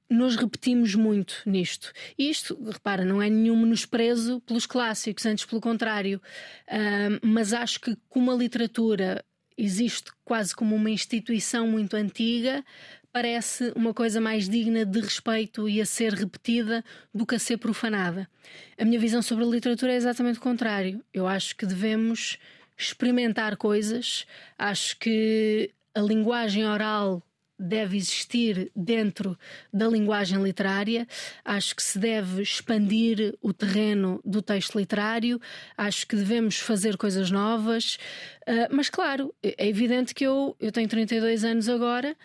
nos repetimos muito nisto. Isto, repara, não é nenhum menosprezo pelos clássicos, antes pelo contrário. Uh, mas acho que como a literatura existe quase como uma instituição muito antiga, parece uma coisa mais digna de respeito e a ser repetida do que a ser profanada. A minha visão sobre a literatura é exatamente o contrário. Eu acho que devemos experimentar coisas, acho que a linguagem oral deve existir dentro da linguagem literária. Acho que se deve expandir o terreno do texto literário. Acho que devemos fazer coisas novas. Uh, mas, claro, é evidente que eu, eu tenho 32 anos agora.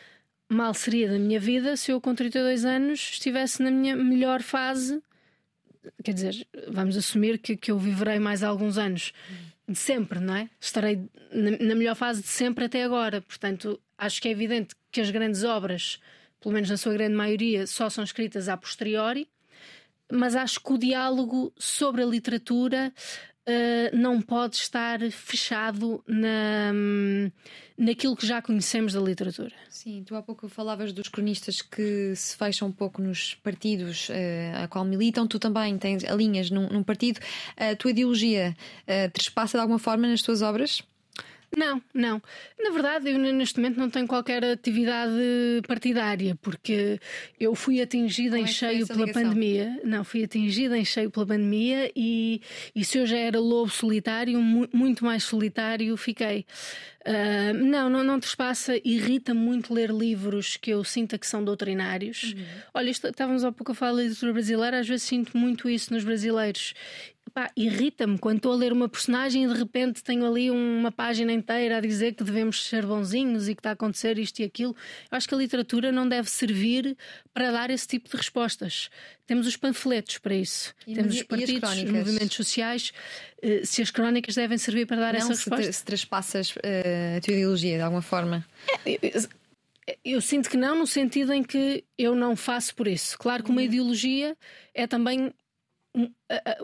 Mal seria da minha vida se eu, com 32 anos, estivesse na minha melhor fase. Quer dizer, vamos assumir que, que eu viverei mais alguns anos de sempre, não é? Estarei na, na melhor fase de sempre até agora. Portanto, acho que é evidente as grandes obras, pelo menos na sua grande maioria, só são escritas a posteriori, mas acho que o diálogo sobre a literatura uh, não pode estar fechado na, naquilo que já conhecemos da literatura. Sim, tu há pouco falavas dos cronistas que se fecham um pouco nos partidos uh, a qual militam, tu também tens alinhas num, num partido. A tua ideologia uh, trespassa de alguma forma nas tuas obras? Não, não. Na verdade, eu neste momento não tenho qualquer atividade partidária, porque eu fui atingida Como em é cheio pela ligação? pandemia. Não, fui atingida em cheio pela pandemia e, e se eu já era lobo solitário, muito mais solitário fiquei. Uh, não, não, não trespassa, irrita muito ler livros que eu sinta que são doutrinários. Uhum. Olha, estávamos há pouco a falar da literatura brasileira, às vezes sinto muito isso nos brasileiros irrita-me quando estou a ler uma personagem e de repente tenho ali uma página inteira a dizer que devemos ser bonzinhos e que está a acontecer isto e aquilo. Eu acho que a literatura não deve servir para dar esse tipo de respostas. Temos os panfletos para isso. E Temos os partidos, os movimentos sociais. Eh, se as crónicas devem servir para dar não, essa resposta. Se, se traspassas uh, a tua ideologia de alguma forma. É, eu, eu sinto que não, no sentido em que eu não faço por isso. Claro que uma uhum. ideologia é também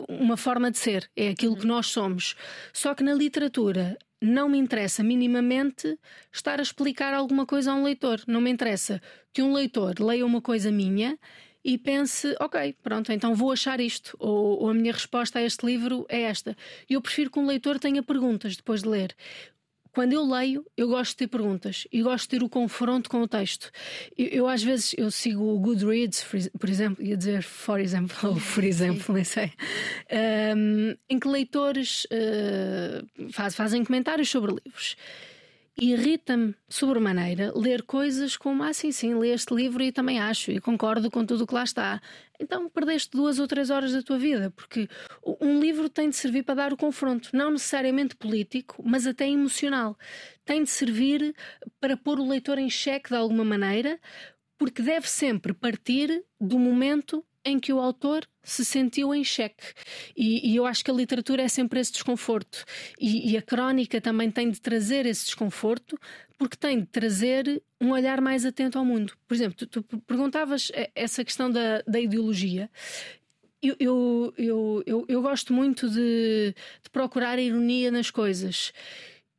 uma forma de ser, é aquilo que uhum. nós somos. Só que na literatura não me interessa minimamente estar a explicar alguma coisa a um leitor. Não me interessa que um leitor leia uma coisa minha e pense, ok, pronto, então vou achar isto, ou, ou, a minha resposta a este livro é esta. Eu prefiro que um leitor tenha perguntas depois de ler quando eu leio, eu gosto de ter perguntas e gosto de ter o confronto com o texto. Eu, eu às vezes eu sigo o Goodreads, por exemplo, ia dizer for example, ou por exemplo, nem sei, um, em que leitores uh, faz, fazem comentários sobre livros. Irrita-me sobremaneira ler coisas como ah, sim, sim, li este livro e também acho e concordo com tudo o que lá está. Então perdeste duas ou três horas da tua vida, porque um livro tem de servir para dar o confronto, não necessariamente político, mas até emocional. Tem de servir para pôr o leitor em xeque de alguma maneira, porque deve sempre partir do momento em que o autor se sentiu em xeque. E, e, eu acho que a literatura é sempre esse desconforto. E, e, a crónica também tem de trazer esse desconforto, porque tem de trazer um olhar mais atento ao mundo. Por exemplo, tu, tu perguntavas essa questão da, da ideologia. Eu, eu, eu, eu, eu gosto muito de, de, procurar ironia nas coisas.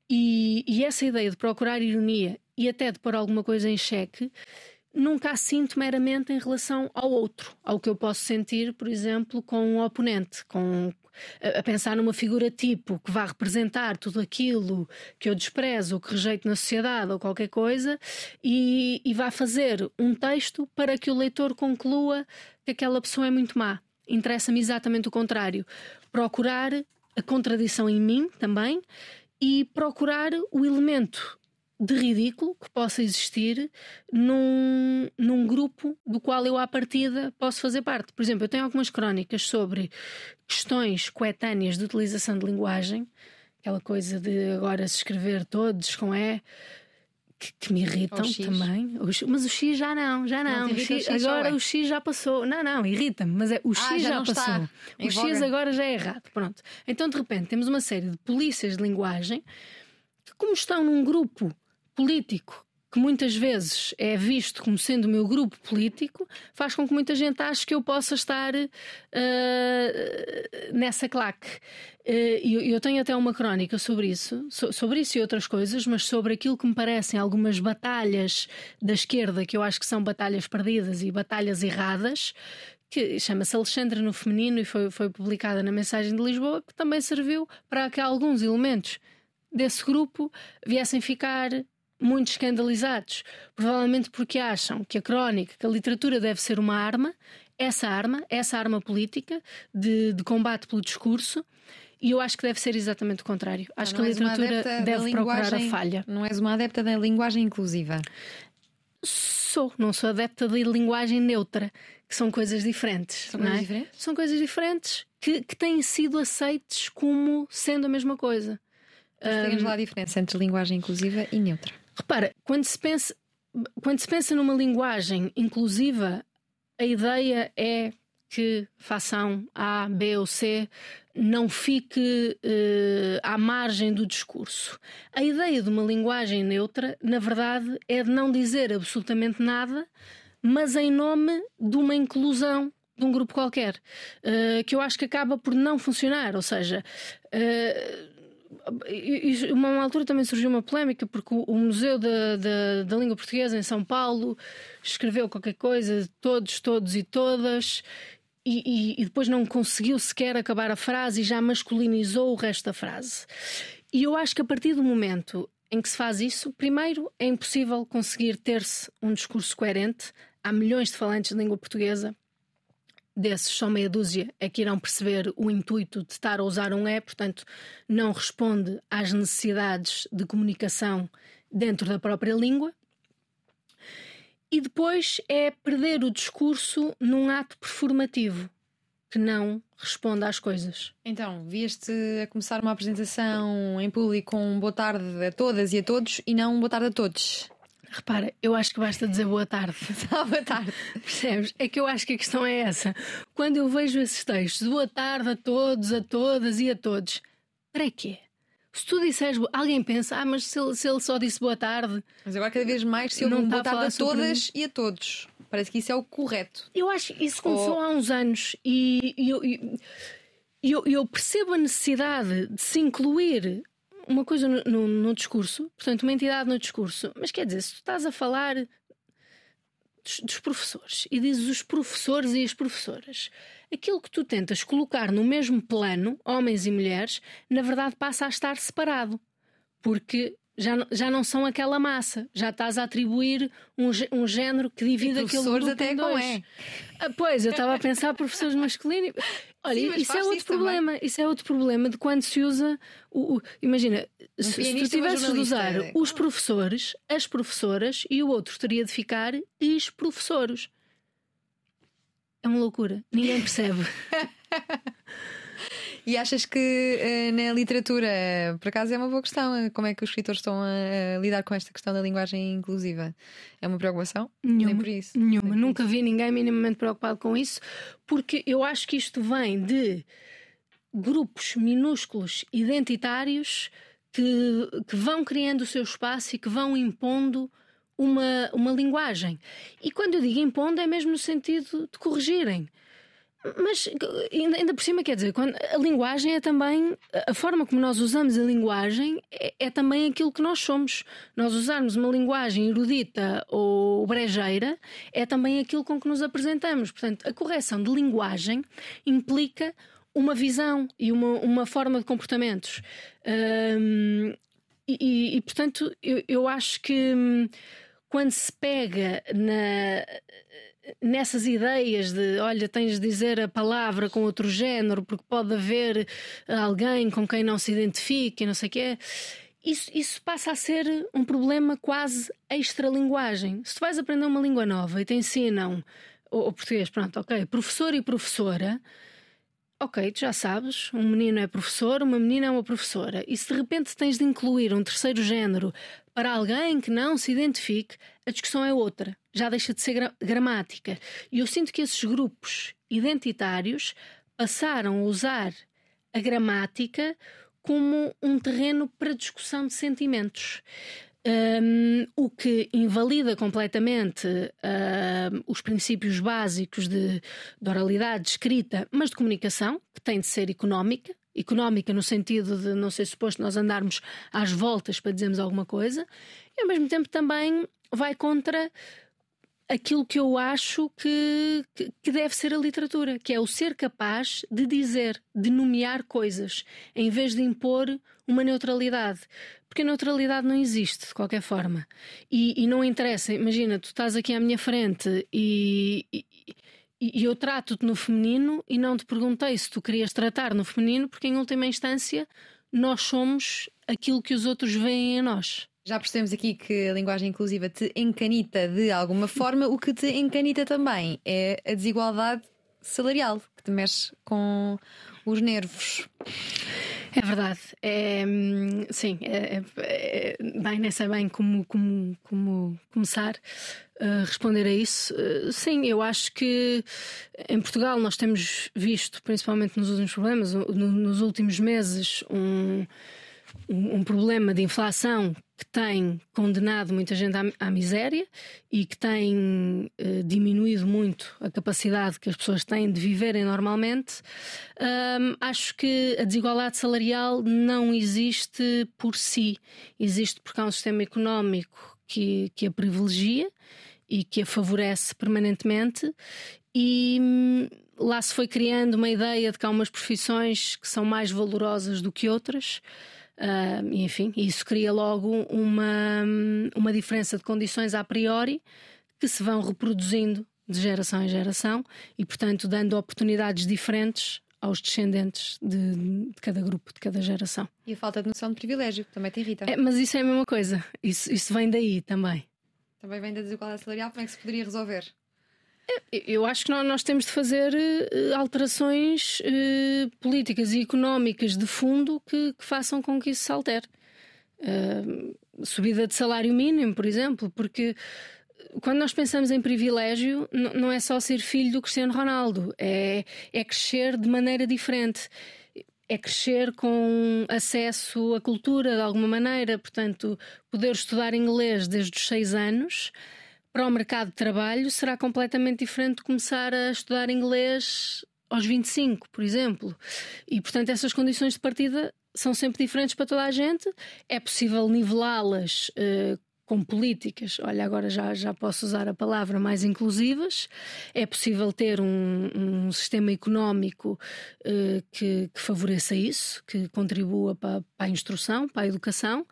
E, e essa ideia de procurar ironia e até de pôr alguma coisa em xeque nunca a sinto meramente em relação ao outro, ao que eu posso sentir, por exemplo, com um oponente, com a pensar numa figura tipo que vá representar tudo aquilo que eu desprezo, que rejeito na sociedade ou qualquer coisa, e, e vá fazer um texto para que o leitor conclua que aquela pessoa é muito má. Interessa-me exatamente o contrário. Procurar a contradição em mim também e procurar o elemento de ridículo que possa existir num, num grupo do qual eu, à partida, posso fazer parte. Por exemplo, eu tenho algumas crónicas sobre questões coetâneas de utilização de linguagem, aquela coisa de agora se escrever todos com E. Que, que me irritam também, mas o X já não, já não. não o X, o X agora o X já passou. Não, não, irrita-me, mas é, o X ah, já, já passou. O X agora já é errado. Pronto. Então, de repente, temos uma série de polícias de linguagem que, como estão num grupo político que muitas vezes é visto como sendo o meu grupo político, faz com que muita gente ache que eu possa estar uh, nessa claque. Uh, eu, tenho até uma crónica sobre isso, so, sobre isso e outras coisas, mas sobre aquilo que me parecem algumas batalhas da esquerda, que eu acho que são batalhas perdidas e batalhas erradas, que chama-se Alexandra no Feminino e foi, foi publicada na Mensagem de Lisboa, que também serviu para que alguns elementos desse grupo viessem ficar muito escandalizados, provavelmente porque acham que a crónica, que a literatura deve ser uma arma, essa arma, essa arma política de, de combate pelo discurso. E eu acho que deve ser exatamente o contrário. Acho que a literatura deve procurar a falha. Não és uma adepta da linguagem inclusiva? Sou, não sou adepta da linguagem neutra, que são coisas diferentes. São coisas é? diferentes? São coisas diferentes que, que têm sido aceites como sendo a mesma coisa. Mas um, lá a diferença entre linguagem inclusiva e neutra. Repara, quando se pensa, quando se pensa numa linguagem inclusiva, a ideia é que façam A, B ou C não fique uh, à margem do discurso. A ideia de uma linguagem neutra, na verdade, é de não dizer absolutamente nada, mas em nome de uma inclusão de um grupo qualquer, uh, que eu acho que acaba por não funcionar. Ou seja, uh, e, uma altura também surgiu uma polémica porque o, Museu da, da, da, Língua Portuguesa em São Paulo escreveu qualquer coisa, todos, todos e todas, e, e, e, depois não conseguiu sequer acabar a frase e já masculinizou o resto da frase. E eu acho que a partir do momento em que se faz isso, primeiro é impossível conseguir ter-se um discurso coerente. Há milhões de falantes de língua portuguesa desses, só meia dúzia é que irão perceber o intuito de estar a usar um é, portanto, não responde às necessidades de comunicação dentro da própria língua. E depois é perder o discurso num ato performativo que não responde às coisas. Então, vieste a começar uma apresentação em público com boa tarde a todas e a todos e não boa tarde a todos. Repara, eu acho que basta dizer boa tarde. boa tarde. Percebes? É que eu acho que a questão é essa. Quando eu vejo esses textos, boa tarde a todos, a todas e a todos, para quê? Se tu disseres, alguém pensa, ah, mas se ele, se ele só disse boa tarde. Mas agora cada vez mais se eu não boa tarde a, a todas e a todos. Parece que isso é o correto. Eu acho que isso começou Ou... há uns anos e, e eu, eu, eu percebo a necessidade de se incluir uma coisa no, no, no, discurso, portanto, uma entidade no discurso, mas quer dizer, se tu estás a falar dos, dos, professores e dizes os professores e as professoras, aquilo que tu tentas colocar no mesmo plano, homens e mulheres, na verdade passa a estar separado. Porque já, já não são aquela massa, já estás a atribuir um, um género que divide aquele grupo até em dois. É. Ah, pois, eu estava a pensar professores masculinos. Olha, Sim, isso é outro problema. Também. Isso é outro problema de quando se usa o. o imagina, um se, se tu tivesses de usar os professores, as professoras e o outro teria de ficar ex-professores. É uma loucura. Ninguém percebe. E achas que uh, na literatura, por acaso é uma boa questão, eh, como é que os escritores estão a, a lidar com esta questão da linguagem inclusiva? É uma preocupação? Nenhuma. Nem por isso. Nenhuma. por Nunca isso. vi ninguém minimamente preocupado com isso, porque eu acho que isto vem de grupos minúsculos identitários que, que vão criando o seu espaço e que vão impondo uma, uma linguagem. E quando eu digo impondo, é mesmo no sentido de corrigirem. Mas ainda por cima, quer dizer, quando a linguagem é também. A forma como nós usamos a linguagem é, é, também aquilo que nós somos. Nós usarmos uma linguagem erudita ou brejeira é também aquilo com que nos apresentamos. Portanto, a correção de linguagem implica uma visão e uma, uma forma de comportamentos. Hum, e, e, portanto, eu, eu acho que hum, quando se pega na nessas ideias de olha, tens de dizer a palavra com outro género, porque pode haver alguém com quem não se identifique e não sei o quê. Isso, isso passa a ser um problema quase extralinguagem. Se tu vais aprender uma língua nova e te ensinam o, o português, pronto, ok, professor e professora, ok, tu já sabes, um menino é professor, uma menina é uma professora. E se de repente tens de incluir um terceiro género para alguém que não se identifique, a discussão é outra, já deixa de ser gra gramática. E eu sinto que esses grupos identitários passaram a usar a gramática como um terreno para discussão de sentimentos. Um, o que invalida completamente uh, os princípios básicos de, de oralidade, de escrita, mas de comunicação, que tem de ser económica, económica no sentido de não ser suposto nós andarmos às voltas para dizermos alguma coisa, e ao mesmo tempo também vai contra aquilo que eu acho que, que, deve ser a literatura, que é o ser capaz de dizer, de nomear coisas, em vez de impor uma neutralidade. Porque a neutralidade não existe, de qualquer forma. E, e não interessa, imagina, tu estás aqui à minha frente e, e e eu trato-te no feminino e não te perguntei se tu querias tratar no feminino, porque em última instância nós somos aquilo que os outros veem em nós. Já percebemos aqui que a linguagem inclusiva te encanita de alguma forma. O que te encanita também é a desigualdade salarial, que te mexe com os nervos. É verdade. É, sim, é, é, bem, nem sei bem como, como, como começar a responder a isso. Uh, sim, eu acho que em Portugal nós temos visto, principalmente nos últimos problemas, no, nos últimos meses, um um, problema de inflação que tem condenado muita gente à, à miséria e que tem eh, diminuído muito a capacidade que as pessoas têm de viverem normalmente, um, acho que a desigualdade salarial não existe por si, existe porque há um sistema económico que, que a privilegia e que a favorece permanentemente. E hum, lá se foi criando uma ideia de que há umas profissões que são mais valorosas do que outras. Uh, enfim, isso cria logo uma, uma diferença de condições a priori que se vão reproduzindo de geração em geração e, portanto, dando oportunidades diferentes aos descendentes de, de, cada grupo, de cada geração. E a falta de noção de privilégio também te irrita. É, mas isso é a mesma coisa, isso, isso vem daí também. Também vem da desigualdade salarial, como é que se poderia resolver? Eu acho que nós temos de fazer eh, alterações eh, políticas e económicas de fundo que, que façam com que isso se altere. Uh, subida de salário mínimo, por exemplo, porque quando nós pensamos em privilégio, não é só ser filho do Cristiano Ronaldo, é, é crescer de maneira diferente. É crescer com acesso à cultura de alguma maneira, portanto, poder estudar inglês desde os seis anos para o mercado de trabalho será completamente diferente de começar a estudar inglês aos 25, por exemplo. E, portanto, essas condições de partida são sempre diferentes para toda a gente. É possível nivelá-las uh, com políticas, olha, agora já, já posso usar a palavra mais inclusivas. É possível ter um, um sistema económico uh, que, que, favoreça isso, que contribua para, para a instrução, para a educação.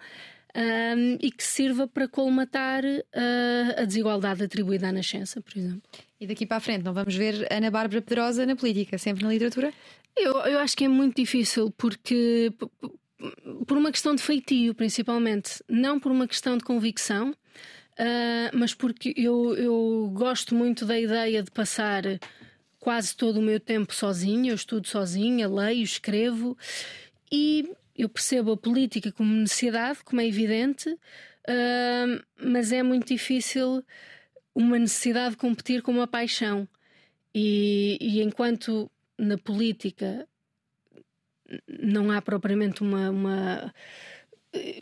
Um, e que sirva para colmatar uh, a desigualdade atribuída à nascença, por exemplo. E daqui para a frente, não vamos ver Ana Bárbara Pedrosa na política, sempre na literatura? Eu, eu acho que é muito difícil, porque por uma questão de feitio, principalmente, não por uma questão de convicção, uh, mas porque eu, eu gosto muito da ideia de passar quase todo o meu tempo sozinha, eu estudo sozinha, leio, escrevo e eu percebo a política como necessidade, como é evidente, uh, mas é muito difícil uma necessidade de competir com uma paixão. E, e enquanto na política não há propriamente uma, uma,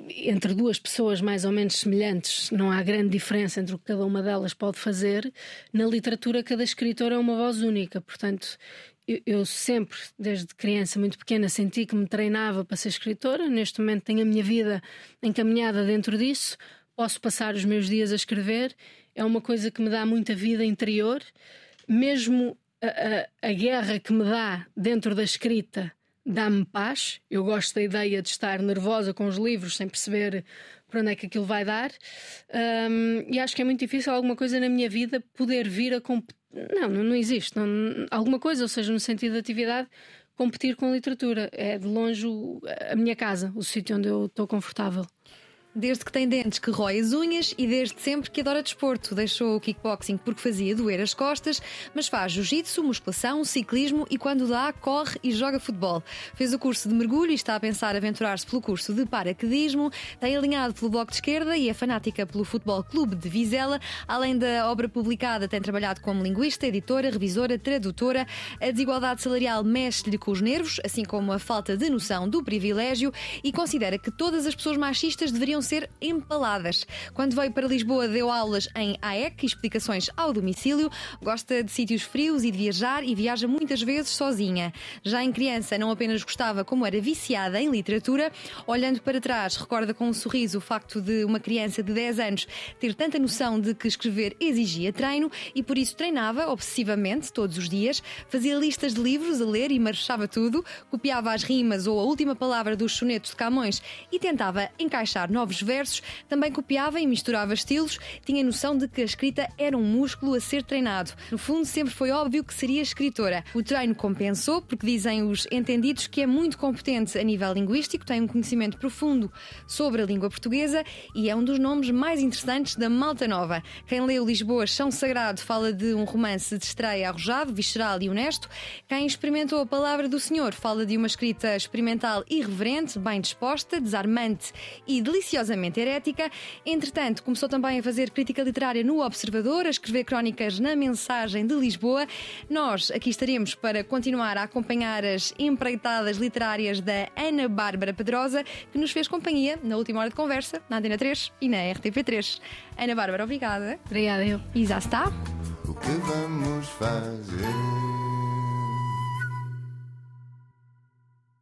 entre duas pessoas mais ou menos semelhantes, não há grande diferença entre o que cada uma delas pode fazer. Na literatura, cada escritor é uma voz única, portanto. Eu, eu sempre, desde criança muito pequena, senti que me treinava para ser escritora. Neste momento tenho a minha vida encaminhada dentro disso. Posso passar os meus dias a escrever. É uma coisa que me dá muita vida interior. Mesmo a, a, a guerra que me dá dentro da escrita dá-me paz. Eu gosto da ideia de estar nervosa com os livros sem perceber para onde é que aquilo vai dar. Um, e acho que é muito difícil alguma coisa na minha vida poder vir a competir. Não, não, existe. Não, alguma coisa, ou seja, no sentido de atividade, competir com a literatura. É de longe a minha casa, o sítio onde eu estou confortável. Desde que tem dentes que rói as unhas e desde sempre que adora desporto. Deixou o kickboxing porque fazia doer as costas, mas faz jiu-jitsu, musculação, ciclismo e quando dá, corre e joga futebol. Fez o curso de mergulho e está a pensar aventurar-se pelo curso de paraquedismo. Tem alinhado pelo Bloco de Esquerda e é fanática pelo Futebol Clube de Vizela. Além da obra publicada, tem trabalhado como linguista, editora, revisora, tradutora. A desigualdade salarial mexe-lhe com os nervos, assim como a falta de noção do privilégio e considera que todas as pessoas machistas deveriam ser empaladas. Quando veio para Lisboa, deu aulas em AEC, explicações ao domicílio. Gosta de sítios frios e de viajar e viaja muitas vezes sozinha. Já em criança, não apenas gostava, como era viciada em literatura. Olhando para trás, recorda com um sorriso o facto de uma criança de 10 anos ter tanta noção de que escrever exigia treino e por isso treinava obsessivamente todos os dias, fazia listas de livros a ler e marchava tudo, copiava as rimas ou a última palavra dos sonetos de Camões e tentava encaixar novos novos versos, também copiava e misturava estilos, tinha noção de que a escrita era um músculo a ser treinado. No fundo, sempre foi óbvio que seria escritora. O treino compensou, porque dizem os entendidos que é muito competente a nível linguístico, tem um conhecimento profundo sobre a língua portuguesa e é um dos nomes mais interessantes da Malta Nova. Quem leu Lisboa Chão Sagrado fala de um romance de estreia arrojado, visceral e honesto. Quem experimentou a palavra do Senhor fala de uma escrita experimental irreverente, bem disposta, desarmante e deliciosa religiosamente herética. Entretanto, começou também a fazer crítica literária no Observador, a escrever crónicas na Mensagem de Lisboa. Nós aqui estaremos para continuar a acompanhar as empreitadas literárias da Ana Bárbara Pedrosa, que nos fez companhia na última hora de conversa, na Antena 3 e na RTP3. Ana Bárbara, obrigada. Obrigada, eu. E já está. O que vamos fazer?